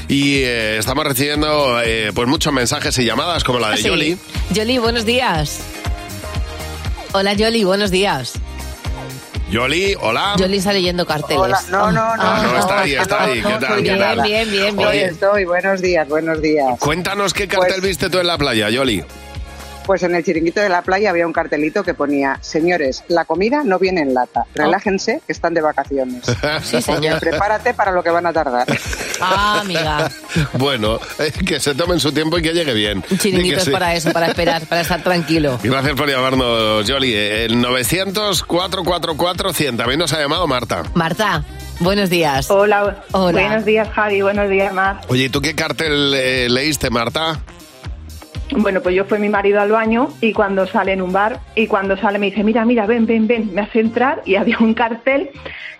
[SPEAKER 6] Y eh, estamos recibiendo eh, pues muchos mensajes y llamadas como la de
[SPEAKER 9] Sí.
[SPEAKER 6] Yoli.
[SPEAKER 9] Yoli, buenos días. Hola, Yoli, buenos días.
[SPEAKER 6] Yoli, hola.
[SPEAKER 9] Yoli está leyendo carteles.
[SPEAKER 51] Hola, no, no, no.
[SPEAKER 6] Ah, no, está ahí, está ahí. ¿Qué tal? ¿Qué
[SPEAKER 9] Bien,
[SPEAKER 6] tal?
[SPEAKER 9] bien, bien, bien.
[SPEAKER 51] estoy, buenos días, buenos días.
[SPEAKER 6] Cuéntanos qué cartel viste tú en la playa, Yoli.
[SPEAKER 51] Pues en el chiringuito de la playa había un cartelito que ponía, señores, la comida no viene en lata, relájense, que están de vacaciones.
[SPEAKER 9] Sí, señor.
[SPEAKER 51] Prepárate para lo que van a tardar.
[SPEAKER 9] Ah, amiga.
[SPEAKER 6] Bueno, eh, que se tomen su tiempo y que llegue bien.
[SPEAKER 9] Un chiringuito es
[SPEAKER 6] sí.
[SPEAKER 9] para eso, para esperar, para estar tranquilo.
[SPEAKER 6] Gracias por llamarnos, Yoli. El 900-444-100. También nos ha llamado Marta.
[SPEAKER 9] Marta, buenos días.
[SPEAKER 52] Hola,
[SPEAKER 9] Hola.
[SPEAKER 52] buenos días Javi, buenos días Mar.
[SPEAKER 6] Oye, ¿y tú qué cartel eh, leíste, Marta?
[SPEAKER 52] Bueno, pues yo fue mi marido al baño y cuando sale en un bar y cuando sale me dice, mira, mira, ven, ven, ven, me hace entrar y había un cartel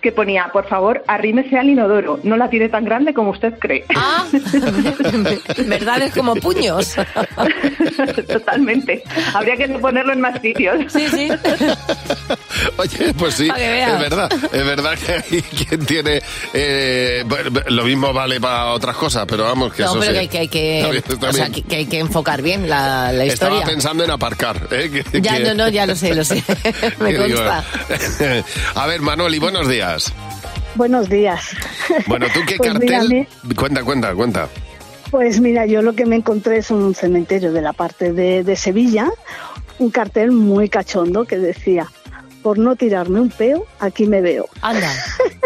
[SPEAKER 52] que ponía, por favor, arrímese al inodoro, no la tiene tan grande como usted cree.
[SPEAKER 9] Ah, verdades como puños.
[SPEAKER 52] Totalmente. Habría que ponerlo en más sitios.
[SPEAKER 9] Sí, sí.
[SPEAKER 6] Oye, pues sí, es verdad. Es verdad que hay quien tiene... eh, lo mismo vale para otras cosas, pero vamos, que
[SPEAKER 9] No,
[SPEAKER 6] eso
[SPEAKER 9] pero
[SPEAKER 6] sí.
[SPEAKER 9] que hay que,
[SPEAKER 6] Está
[SPEAKER 9] hay
[SPEAKER 6] bien,
[SPEAKER 9] que,
[SPEAKER 6] está
[SPEAKER 9] o sea,
[SPEAKER 6] bien.
[SPEAKER 9] que, que hay que enfocar bien la, la historia.
[SPEAKER 6] Estaba pensando en aparcar. ¿eh? Que-
[SPEAKER 9] Ya,
[SPEAKER 6] que-
[SPEAKER 9] no, no, ya lo sé, lo sé. Me consta.
[SPEAKER 6] A ver, Manoli, buenos días.
[SPEAKER 53] Buenos días.
[SPEAKER 6] Bueno, ¿tú qué
[SPEAKER 53] Pues mira,
[SPEAKER 6] cartel? Cuenta, cuenta, cuenta.
[SPEAKER 53] Pues mira, yo lo que me encontré es un cementerio de la parte de, de Sevilla, un cartel muy cachondo que decía, por no tirarme un peo, aquí me veo.
[SPEAKER 9] Anda.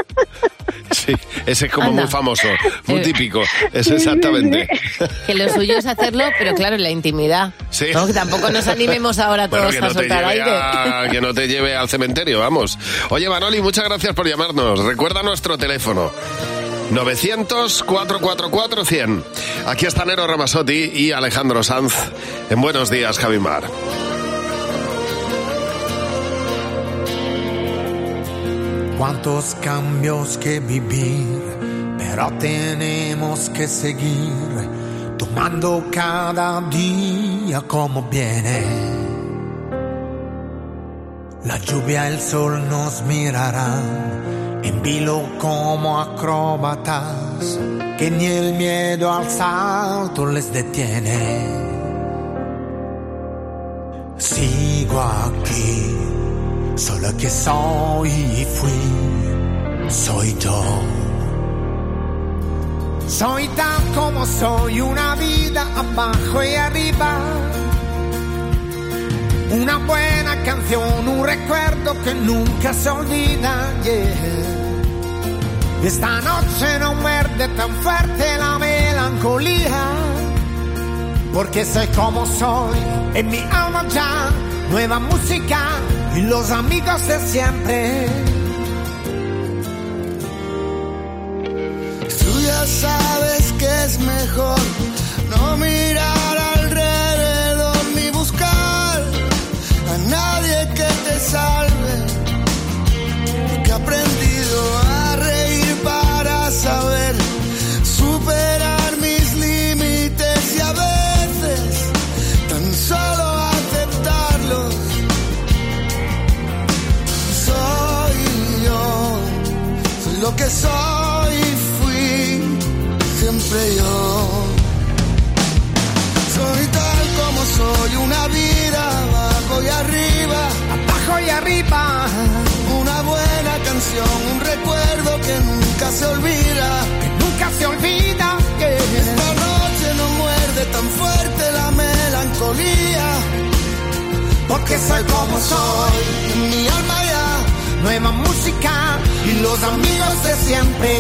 [SPEAKER 6] Sí, ese es como
[SPEAKER 9] Anda.
[SPEAKER 6] muy famoso, muy típico. Es exactamente.
[SPEAKER 9] Que lo suyo es hacerlo, pero claro, en la intimidad.
[SPEAKER 6] Sí.
[SPEAKER 9] No, que tampoco nos animemos ahora
[SPEAKER 6] Bueno,
[SPEAKER 9] todos
[SPEAKER 6] que
[SPEAKER 9] a
[SPEAKER 6] no,
[SPEAKER 9] soltar aire.
[SPEAKER 6] a- que no te lleve al cementerio, vamos. Oye, Manoli, muchas gracias por llamarnos. Recuerda nuestro teléfono. 900-444-100. Aquí está Nero Ramasotti y Alejandro Sanz en Buenos Días, Javimar.
[SPEAKER 34] Cuántos cambios que vivir, pero tenemos que seguir tomando cada día como viene. La lluvia, el sol nos mirarán en vilo como acróbatas, que ni el miedo al salto les detiene. Sigo aquí, solo que soy y fui, soy yo.
[SPEAKER 51] Soy tal como soy, una vida abajo y arriba. Una buena canción, un recuerdo que nunca se olvida. yeah. Esta noche no muerde tan fuerte la melancolía. Porque sé como soy, en mi alma ya, nueva música y los amigos de siempre.
[SPEAKER 5] Tú ya sabes que es mejor no mirar que soy fui siempre yo. Soy tal como soy, una vida abajo y arriba,
[SPEAKER 51] abajo y arriba.
[SPEAKER 5] Una buena canción, un recuerdo que nunca se olvida,
[SPEAKER 51] que nunca se olvida. que
[SPEAKER 5] Esta noche no muerde tan fuerte la melancolía,
[SPEAKER 51] Porque soy como soy,
[SPEAKER 5] mi alma
[SPEAKER 51] nueva música y los amigos de siempre.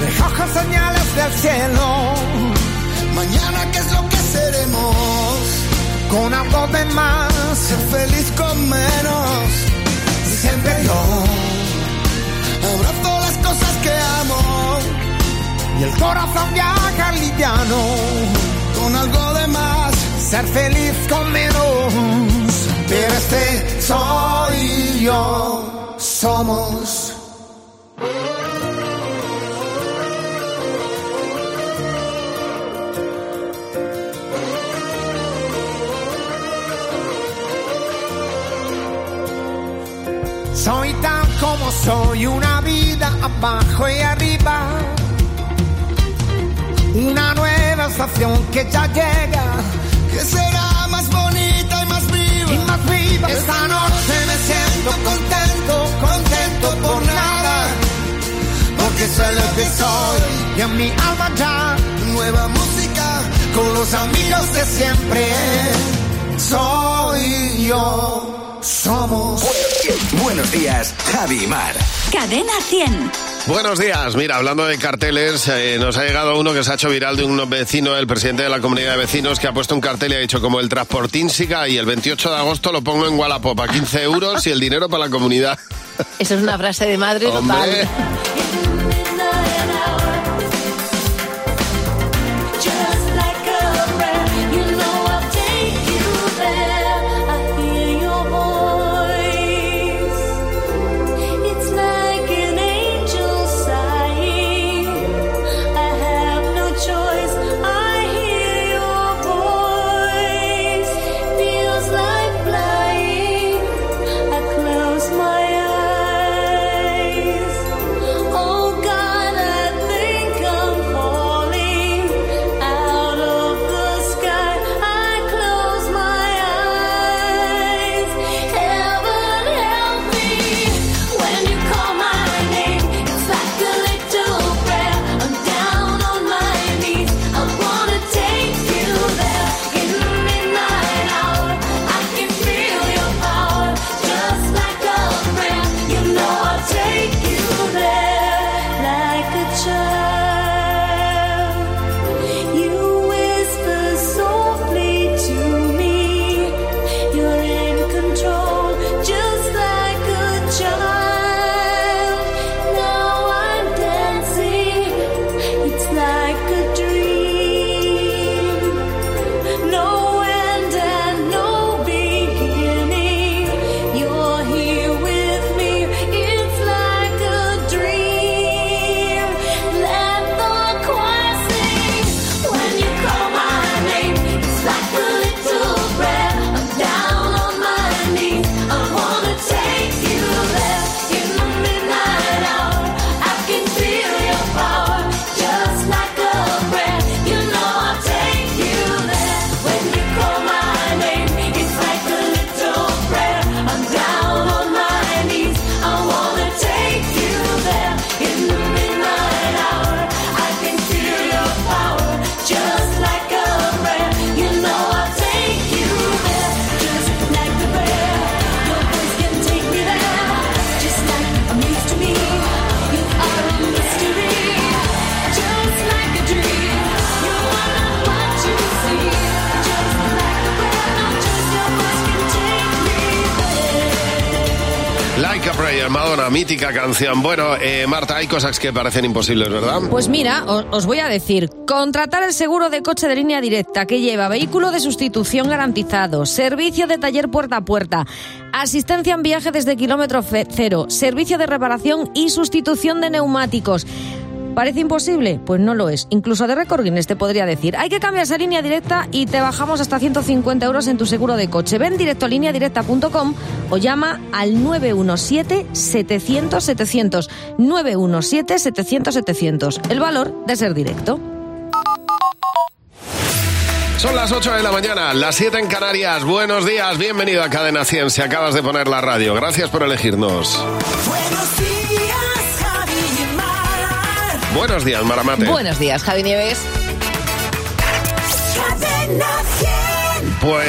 [SPEAKER 51] Recojo señales del cielo,
[SPEAKER 5] mañana qué es lo que seremos.
[SPEAKER 51] con algo de más,
[SPEAKER 5] Ser feliz con menos,
[SPEAKER 51] siempre yo.
[SPEAKER 5] abrazo las cosas que amo,
[SPEAKER 51] Y el corazón viaja liviano,
[SPEAKER 5] con algo de más.
[SPEAKER 51] ser feliz con menos. Pero este soy yo, somos. Soy tal como soy, una vida abajo y arriba. Una nueva estación que ya llega, Esta noche me siento contento, contento por nada. Porque sé lo que soy y en mi alma ya
[SPEAKER 5] Nueva música,
[SPEAKER 51] con los amigos de siempre. Soy yo, somos.
[SPEAKER 33] Buenos días, Javi Mar.
[SPEAKER 7] Cadena 100.
[SPEAKER 6] Buenos días. Mira, hablando de carteles, eh, nos ha llegado uno que se ha hecho viral de un vecino, el presidente de la comunidad de vecinos, que ha puesto un cartel y ha dicho como el transportín siga y el 28 de agosto lo pongo en Wallapop a 15 euros y el dinero para la comunidad.
[SPEAKER 35] Eso es una frase de madre
[SPEAKER 6] Hombre.
[SPEAKER 35] total.
[SPEAKER 6] Mítica canción. Bueno, eh, Marta, hay cosas que parecen imposibles, ¿verdad?
[SPEAKER 38] Pues mira, o- os voy a decir, contratar el seguro de coche de línea directa que lleva vehículo de sustitución garantizado, servicio de taller puerta a puerta, asistencia en viaje desde kilómetro cero, servicio de reparación y sustitución de neumáticos. ¿Parece imposible? Pues no lo es. Incluso de récord Guinness te podría decir. Hay que cambiarse a línea directa y te bajamos hasta 150 euros en tu seguro de coche. Ven directo a lineadirecta.com o llama al 917-700-700. 917-700-700. El valor de ser directo.
[SPEAKER 6] Son las 8 de la mañana, las 7 en Canarias. Buenos días, bienvenido a Cadena 100. Si acabas de poner la radio, gracias por elegirnos.
[SPEAKER 7] Buenos días.
[SPEAKER 6] Buenos días, Maramate.
[SPEAKER 9] Buenos días, Javi Nieves.
[SPEAKER 7] Cadena 100.
[SPEAKER 6] Pues